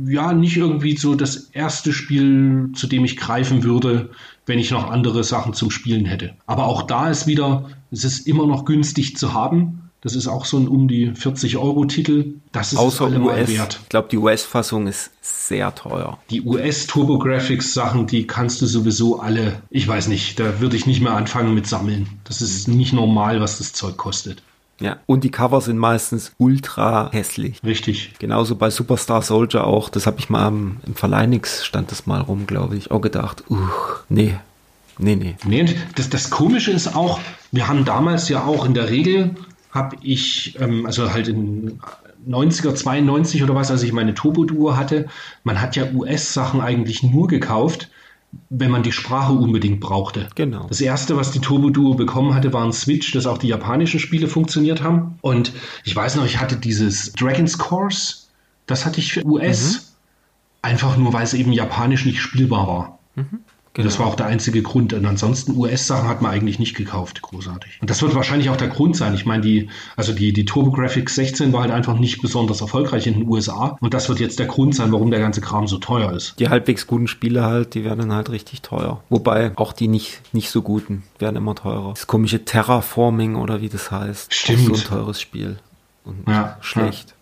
ja, nicht irgendwie so das erste Spiel, zu dem ich greifen würde, wenn ich noch andere Sachen zum Spielen hätte. Aber auch da ist wieder, es ist immer noch günstig zu haben. Das ist auch so ein um die 40 Euro Titel. Das ist Außer US. Wert. Ich glaube, die US-Fassung ist sehr teuer. Die US TurboGrafx Sachen, die kannst du sowieso alle. Ich weiß nicht, da würde ich nicht mehr anfangen mit Sammeln. Das ist nicht normal, was das Zeug kostet. Ja, und die Cover sind meistens ultra hässlich. Richtig. Genauso bei Superstar Soldier auch. Das habe ich mal im, im Verleinix stand das mal rum, glaube ich. Auch gedacht, uh, nee, Nee, nee. Nee, das, das Komische ist auch, wir haben damals ja auch in der Regel habe ich, ähm, also halt in 90er, 92 oder was, als ich meine Turbo-Duo hatte, man hat ja US-Sachen eigentlich nur gekauft, wenn man die Sprache unbedingt brauchte. Genau. Das erste, was die Turbo Duo bekommen hatte, war ein Switch, dass auch die japanischen Spiele funktioniert haben. Und ich weiß noch, ich hatte dieses Dragon's Course, das hatte ich für US, mhm. einfach nur, weil es eben japanisch nicht spielbar war. Mhm. Genau. Das war auch der einzige Grund. Und ansonsten US-Sachen hat man eigentlich nicht gekauft, großartig. Und das wird wahrscheinlich auch der Grund sein. Ich meine, die, also die, die TurboGrafx 16 war halt einfach nicht besonders erfolgreich in den USA. Und das wird jetzt der Grund sein, warum der ganze Kram so teuer ist. Die halbwegs guten Spiele halt, die werden dann halt richtig teuer. Wobei auch die nicht, nicht so guten werden immer teurer. Das komische Terraforming oder wie das heißt. Stimmt. Auch so ein teures Spiel. Und ja, schlecht. Ja.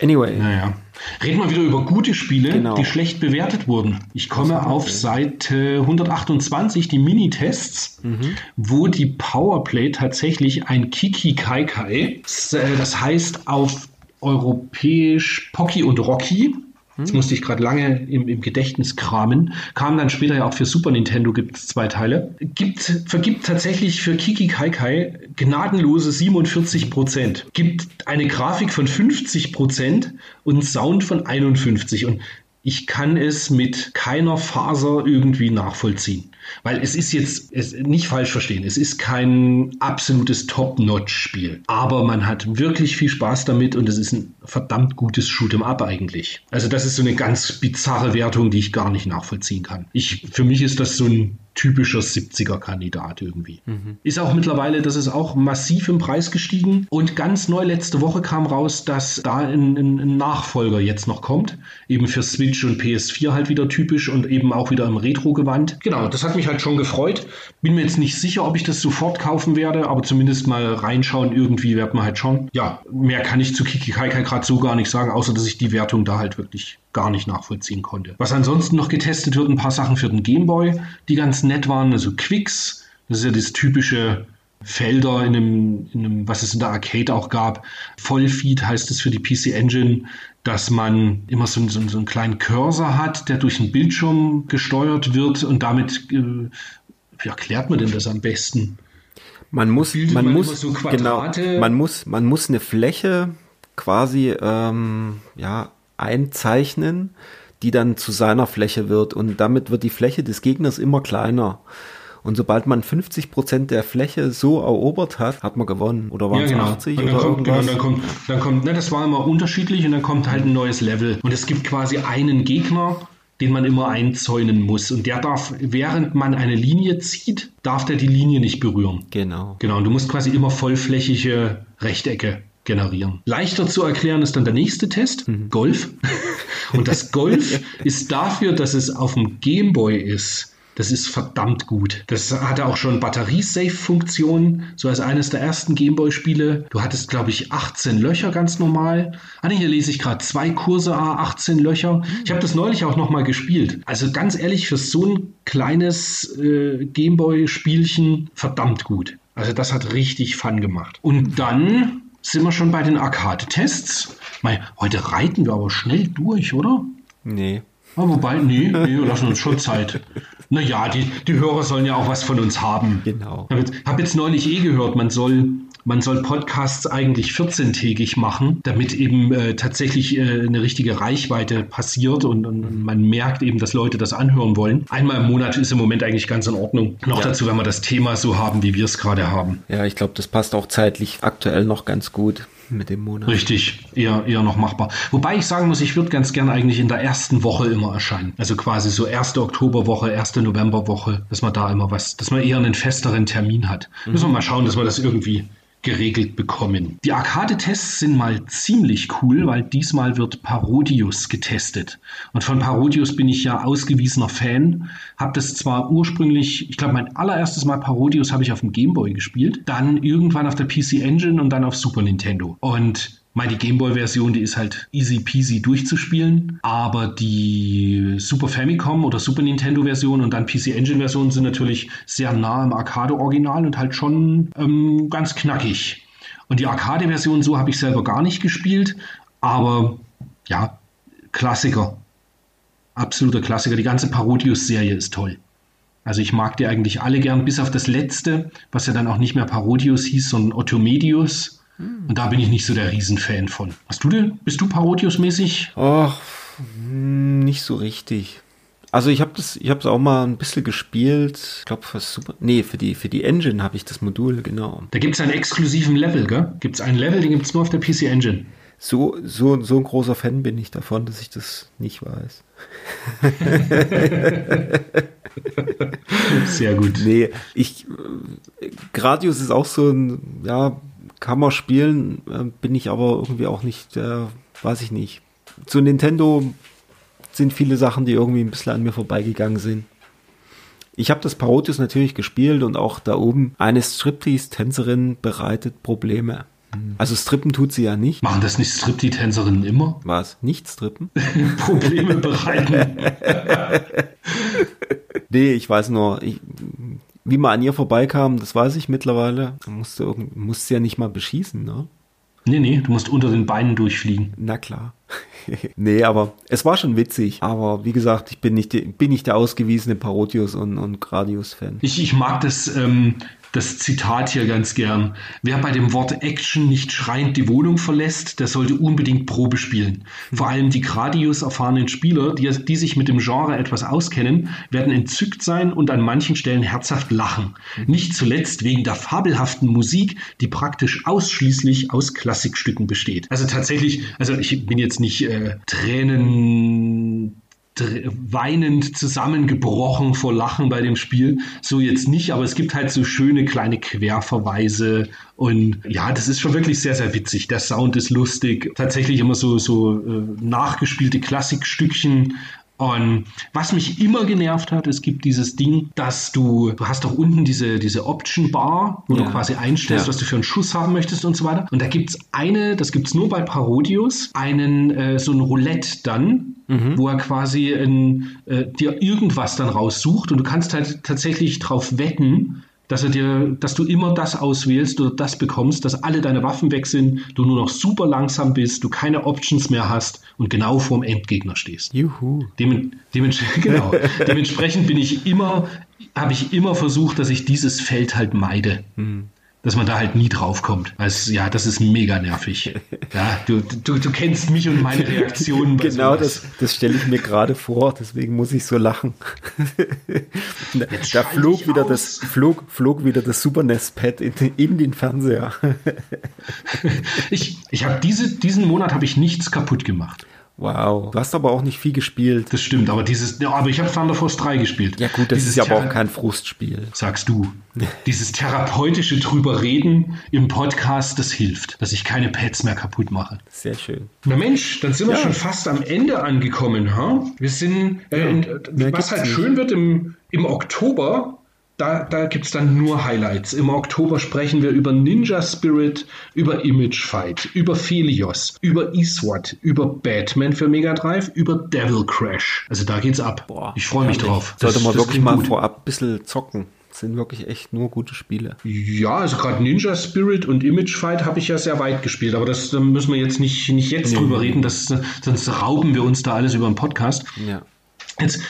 Anyway. Naja. Reden wir wieder über gute Spiele, genau. die schlecht bewertet wurden. Ich komme auf Seite 128, die Minitests, mhm. wo die Powerplay tatsächlich ein Kiki Kai Kai, das heißt auf europäisch Pocky und Rocky, das musste ich gerade lange im, im, Gedächtnis kramen. Kam dann später ja auch für Super Nintendo, gibt es zwei Teile. Gibt, vergibt tatsächlich für Kiki Kai Kai gnadenlose 47 Prozent. Gibt eine Grafik von 50 Prozent und Sound von 51. Und ich kann es mit keiner Faser irgendwie nachvollziehen. Weil es ist jetzt, es, nicht falsch verstehen, es ist kein absolutes Top-Notch-Spiel. Aber man hat wirklich viel Spaß damit und es ist ein verdammt gutes Shoot'em Up eigentlich. Also das ist so eine ganz bizarre Wertung, die ich gar nicht nachvollziehen kann. Ich, für mich ist das so ein typischer 70er-Kandidat irgendwie. Mhm. Ist auch mittlerweile, das ist auch massiv im Preis gestiegen. Und ganz neu letzte Woche kam raus, dass da ein, ein, ein, Nachfolger jetzt noch kommt. Eben für Switch und PS4 halt wieder typisch und eben auch wieder im Retro-Gewand. Genau, das hat mich halt schon gefreut. Bin mir jetzt nicht sicher, ob ich das sofort kaufen werde, aber zumindest mal reinschauen irgendwie wird man halt schon. Ja, mehr kann ich zu Kiki Kaikai gerade so gar nicht sagen, außer dass ich die Wertung da halt wirklich gar nicht nachvollziehen konnte. Was ansonsten noch getestet wird, ein paar Sachen für den Gameboy, die ganz nett waren, also Quicks, das ist ja das typische Felder in einem, in einem, was es in der Arcade auch gab. Vollfeed heißt es für die PC Engine, dass man immer so, so, so einen kleinen Cursor hat, der durch den Bildschirm gesteuert wird und damit, äh, wie erklärt man denn das am besten? Man muss, man, man muss, so genau, man muss, man muss eine Fläche quasi, ähm, ja, einzeichnen, die dann zu seiner Fläche wird und damit wird die Fläche des Gegners immer kleiner. Und sobald man 50 Prozent der Fläche so erobert hat, hat man gewonnen. Oder waren es ja, genau. 80 oder kommt, genau, dann kommt, dann kommt, ne, das war immer unterschiedlich und dann kommt halt ein neues Level. Und es gibt quasi einen Gegner, den man immer einzäunen muss. Und der darf, während man eine Linie zieht, darf der die Linie nicht berühren. Genau. Genau. Und du musst quasi immer vollflächige Rechtecke generieren. Leichter zu erklären ist dann der nächste Test, mhm. Golf. Und das Golf ist dafür, dass es auf dem Gameboy ist. Das ist verdammt gut. Das hatte auch schon Batteriesafe-Funktionen, so als eines der ersten Gameboy-Spiele. Du hattest, glaube ich, 18 Löcher ganz normal. Ah, hier lese ich gerade zwei Kurse A, 18 Löcher. Ich habe das neulich auch nochmal gespielt. Also ganz ehrlich, für so ein kleines äh, Gameboy-Spielchen verdammt gut. Also das hat richtig Fun gemacht. Und dann sind wir schon bei den Arcade-Tests. Heute reiten wir aber schnell durch, oder? Nee. Ja, ah, wobei, nee, nee, wir lassen uns schon Zeit. Naja, die, die Hörer sollen ja auch was von uns haben. Genau. Ich habe jetzt, hab jetzt neulich eh gehört, man soll man soll Podcasts eigentlich 14-tägig machen, damit eben äh, tatsächlich äh, eine richtige Reichweite passiert und, und, man merkt eben, dass Leute das anhören wollen. Einmal im Monat ist im Moment eigentlich ganz in Ordnung. Noch ja. dazu, wenn wir das Thema so haben, wie wir es gerade haben. Ja, ich glaube, das passt auch zeitlich aktuell noch ganz gut mit dem Monat. Richtig, eher, eher noch machbar. Wobei ich sagen muss, ich würde ganz gern eigentlich in der ersten Woche immer erscheinen. Also quasi so erste Oktoberwoche, erste Novemberwoche, dass man da immer was, dass man eher einen festeren Termin hat. Mhm. Müssen wir mal schauen, dass wir das irgendwie geregelt bekommen. Die Arcade-Tests sind mal ziemlich cool, weil diesmal wird Parodius getestet. Und von Parodius bin ich ja ausgewiesener Fan. Habe das zwar ursprünglich, ich glaube, mein allererstes Mal Parodius habe ich auf dem Gameboy gespielt, dann irgendwann auf der PC Engine und dann auf Super Nintendo. Und Mal die Gameboy-Version, die ist halt easy peasy durchzuspielen, aber die Super Famicom oder Super Nintendo-Version und dann PC Engine-Version sind natürlich sehr nah am Arcade-Original und halt schon ähm, ganz knackig. Und die Arcade-Version so habe ich selber gar nicht gespielt, aber ja, Klassiker. Absoluter Klassiker. Die ganze Parodius-Serie ist toll. Also ich mag die eigentlich alle gern, bis auf das letzte, was ja dann auch nicht mehr Parodius hieß, sondern Ottomedius und da bin ich nicht so der Riesenfan von. Hast du denn? Bist du Parodius-mäßig? Ach, hm, nicht so richtig. Also ich habe das, ich habe es auch mal ein bisschen gespielt. Ich glaube für Super, nee, für die für die Engine habe ich das Modul genau. Da gibt es einen exklusiven Level, gell? Gibt es einen Level, den gibt es nur auf der PC Engine. So so so ein großer Fan bin ich davon, dass ich das nicht weiß. Sehr gut. Nee, ich Gradius ist auch so ein ja kann man spielen, äh, bin ich aber irgendwie auch nicht, äh, weiß ich nicht. Zu Nintendo sind viele Sachen, die irgendwie ein bisschen an mir vorbeigegangen sind. Ich habe das Parodius natürlich gespielt und auch da oben eine Striptease-Tänzerin bereitet Probleme. Also strippen tut sie ja nicht. Machen das nicht Striptease-Tänzerinnen immer? Was? Nicht strippen? Probleme bereiten. nee, ich weiß nur, ich, wie man an ihr vorbeikam, das weiß ich mittlerweile. Man musste, musste ja nicht mal beschießen, ne? Nee, nee, du musst unter den Beinen durchfliegen. Na klar. nee, aber es war schon witzig. Aber wie gesagt, ich bin nicht, bin nicht der ausgewiesene Parodius und, und Gradius-Fan. Ich, ich mag das, ähm, das Zitat hier ganz gern. Wer bei dem Wort Action nicht schreiend die Wohnung verlässt, der sollte unbedingt Probe spielen. Vor allem die Gradius erfahrenen Spieler, die, die sich mit dem Genre etwas auskennen, werden entzückt sein und an manchen Stellen herzhaft lachen. Nicht zuletzt wegen der fabelhaften Musik, die praktisch ausschließlich aus Klassikstücken besteht. Also tatsächlich, also ich bin jetzt nicht äh, Tränen weinend zusammengebrochen vor Lachen bei dem Spiel. So jetzt nicht, aber es gibt halt so schöne kleine Querverweise und ja, das ist schon wirklich sehr, sehr witzig. Der Sound ist lustig. Tatsächlich immer so, so äh, nachgespielte Klassikstückchen und was mich immer genervt hat, es gibt dieses Ding, dass du, du hast doch unten diese, diese Option Bar, wo ja. du quasi einstellst, ja. was du für einen Schuss haben möchtest und so weiter. Und da gibt es eine, das gibt es nur bei Parodius, einen, äh, so ein Roulette dann, mhm. wo er quasi in, äh, dir irgendwas dann raussucht und du kannst halt tatsächlich drauf wetten, dass er dir, dass du immer das auswählst oder das bekommst, dass alle deine Waffen weg sind, du nur noch super langsam bist, du keine Options mehr hast und genau vorm Endgegner stehst. Juhu. Dem, dementsprechend, genau, dementsprechend bin ich immer, habe ich immer versucht, dass ich dieses Feld halt meide. Mhm dass man da halt nie drauf kommt. Also, ja, das ist mega nervig. Ja, du, du, du kennst mich und meine Reaktionen. genau, sowas. das, das stelle ich mir gerade vor, deswegen muss ich so lachen. da flog wieder, das, flog, flog wieder das Super NES-Pad in, in, den Fernseher. ich ich habe diese, diesen Monat habe ich nichts kaputt gemacht. Wow. Du hast aber auch nicht viel gespielt. Das stimmt, aber dieses, ja, aber ich habe Thunder Force 3 gespielt. Ja gut, das dieses ist ja aber auch kein Frustspiel. Sagst du. dieses therapeutische drüber reden im Podcast, das hilft, dass ich keine Pads mehr kaputt mache. Sehr schön. Na Mensch, dann sind wir schon fast am Ende angekommen, ha? Wir sind, äh, ja, in, was halt nicht. schön wird im, im Oktober, da, da gibt es dann nur Highlights. Im Oktober sprechen wir über Ninja Spirit, über Image Fight, über Phelios, über Eastward, über Batman für Mega Drive, über Devil Crash. Also da geht's ab. Boah, ich freue mich drauf. Sollte man wirklich mal gut. vorab ein bisschen zocken. Das sind wirklich echt nur gute Spiele. Ja, also gerade Ninja Spirit und Image Fight habe ich ja sehr weit gespielt, aber das da müssen wir jetzt nicht, nicht jetzt nee. drüber reden, das, sonst rauben wir uns da alles über den Podcast. Ja. Jetzt,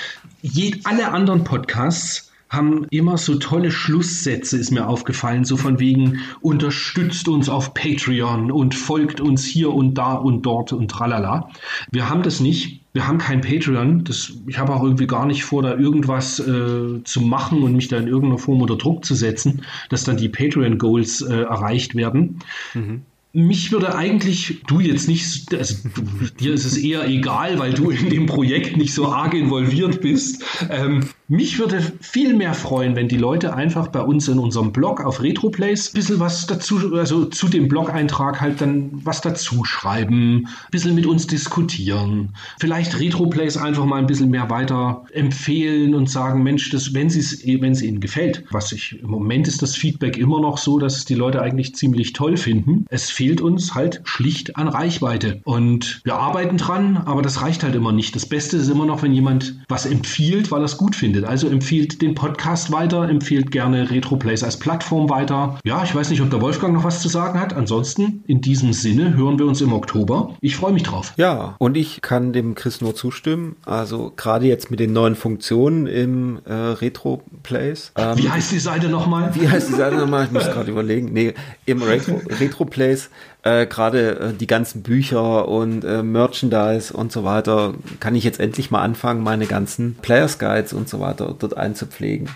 je, alle anderen Podcasts haben immer so tolle Schlusssätze, ist mir aufgefallen, so von wegen unterstützt uns auf Patreon und folgt uns hier und da und dort und tralala. Wir haben das nicht. Wir haben kein Patreon. Das, ich habe auch irgendwie gar nicht vor, da irgendwas äh, zu machen und mich da in irgendeiner Form unter Druck zu setzen, dass dann die Patreon-Goals äh, erreicht werden. Mhm mich würde eigentlich, du jetzt nicht, also dir ist es eher egal, weil du in dem Projekt nicht so arg involviert bist. Ähm, Mich würde viel mehr freuen, wenn die Leute einfach bei uns in unserem Blog auf Retroplays ein bisschen was dazu, also zu dem Blog-Eintrag halt dann was dazu schreiben, ein bisschen mit uns diskutieren. Vielleicht Retroplays einfach mal ein bisschen mehr weiter empfehlen und sagen, Mensch, das, wenn es es ihnen gefällt. Was ich, im Moment ist das Feedback immer noch so, dass die Leute eigentlich ziemlich toll finden. Es fehlt uns halt schlicht an Reichweite. Und wir arbeiten dran, aber das reicht halt immer nicht. Das Beste ist immer noch, wenn jemand was empfiehlt, weil er es gut findet. Also empfiehlt den Podcast weiter, empfiehlt gerne Retroplays als Plattform weiter. Ja, ich weiß nicht, ob der Wolfgang noch was zu sagen hat. Ansonsten, in diesem Sinne, hören wir uns im Oktober. Ich freue mich drauf. Ja, und ich kann dem Chris nur zustimmen. Also gerade jetzt mit den neuen Funktionen im äh, Retroplays. Ähm, wie heißt die Seite nochmal? Wie heißt die Seite nochmal? Ich muss gerade überlegen. Nee, im Retro, Retroplays äh, gerade äh, die ganzen Bücher und äh, Merchandise und so weiter, kann ich jetzt endlich mal anfangen, meine ganzen Players Guides und so weiter dort einzupflegen.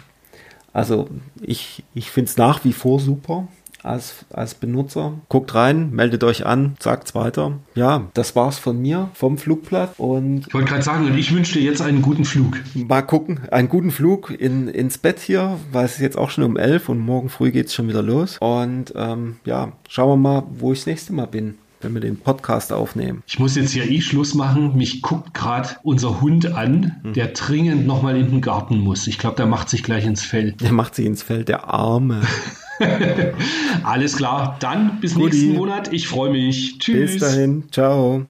Also ich, ich finde es nach wie vor super als, als Benutzer. Guckt rein, meldet euch an, sagt's weiter. Ja, das war's von mir, vom Flugblatt. Und ich wollte gerade sagen, und ich wünsche dir jetzt einen guten Flug. Mal gucken, einen guten Flug in, ins Bett hier, weil es ist jetzt auch schon um elf und morgen früh geht's schon wieder los. Und ähm, ja, schauen wir mal, wo ich das nächste Mal bin wenn wir den Podcast aufnehmen. Ich muss jetzt ja eh Schluss machen. Mich guckt gerade unser Hund an, hm. der dringend nochmal in den Garten muss. Ich glaube, der macht sich gleich ins Fell. Der macht sich ins Fell, der Arme. Alles klar, dann bis Goodie. nächsten Monat. Ich freue mich. Tschüss. Bis dahin. Ciao.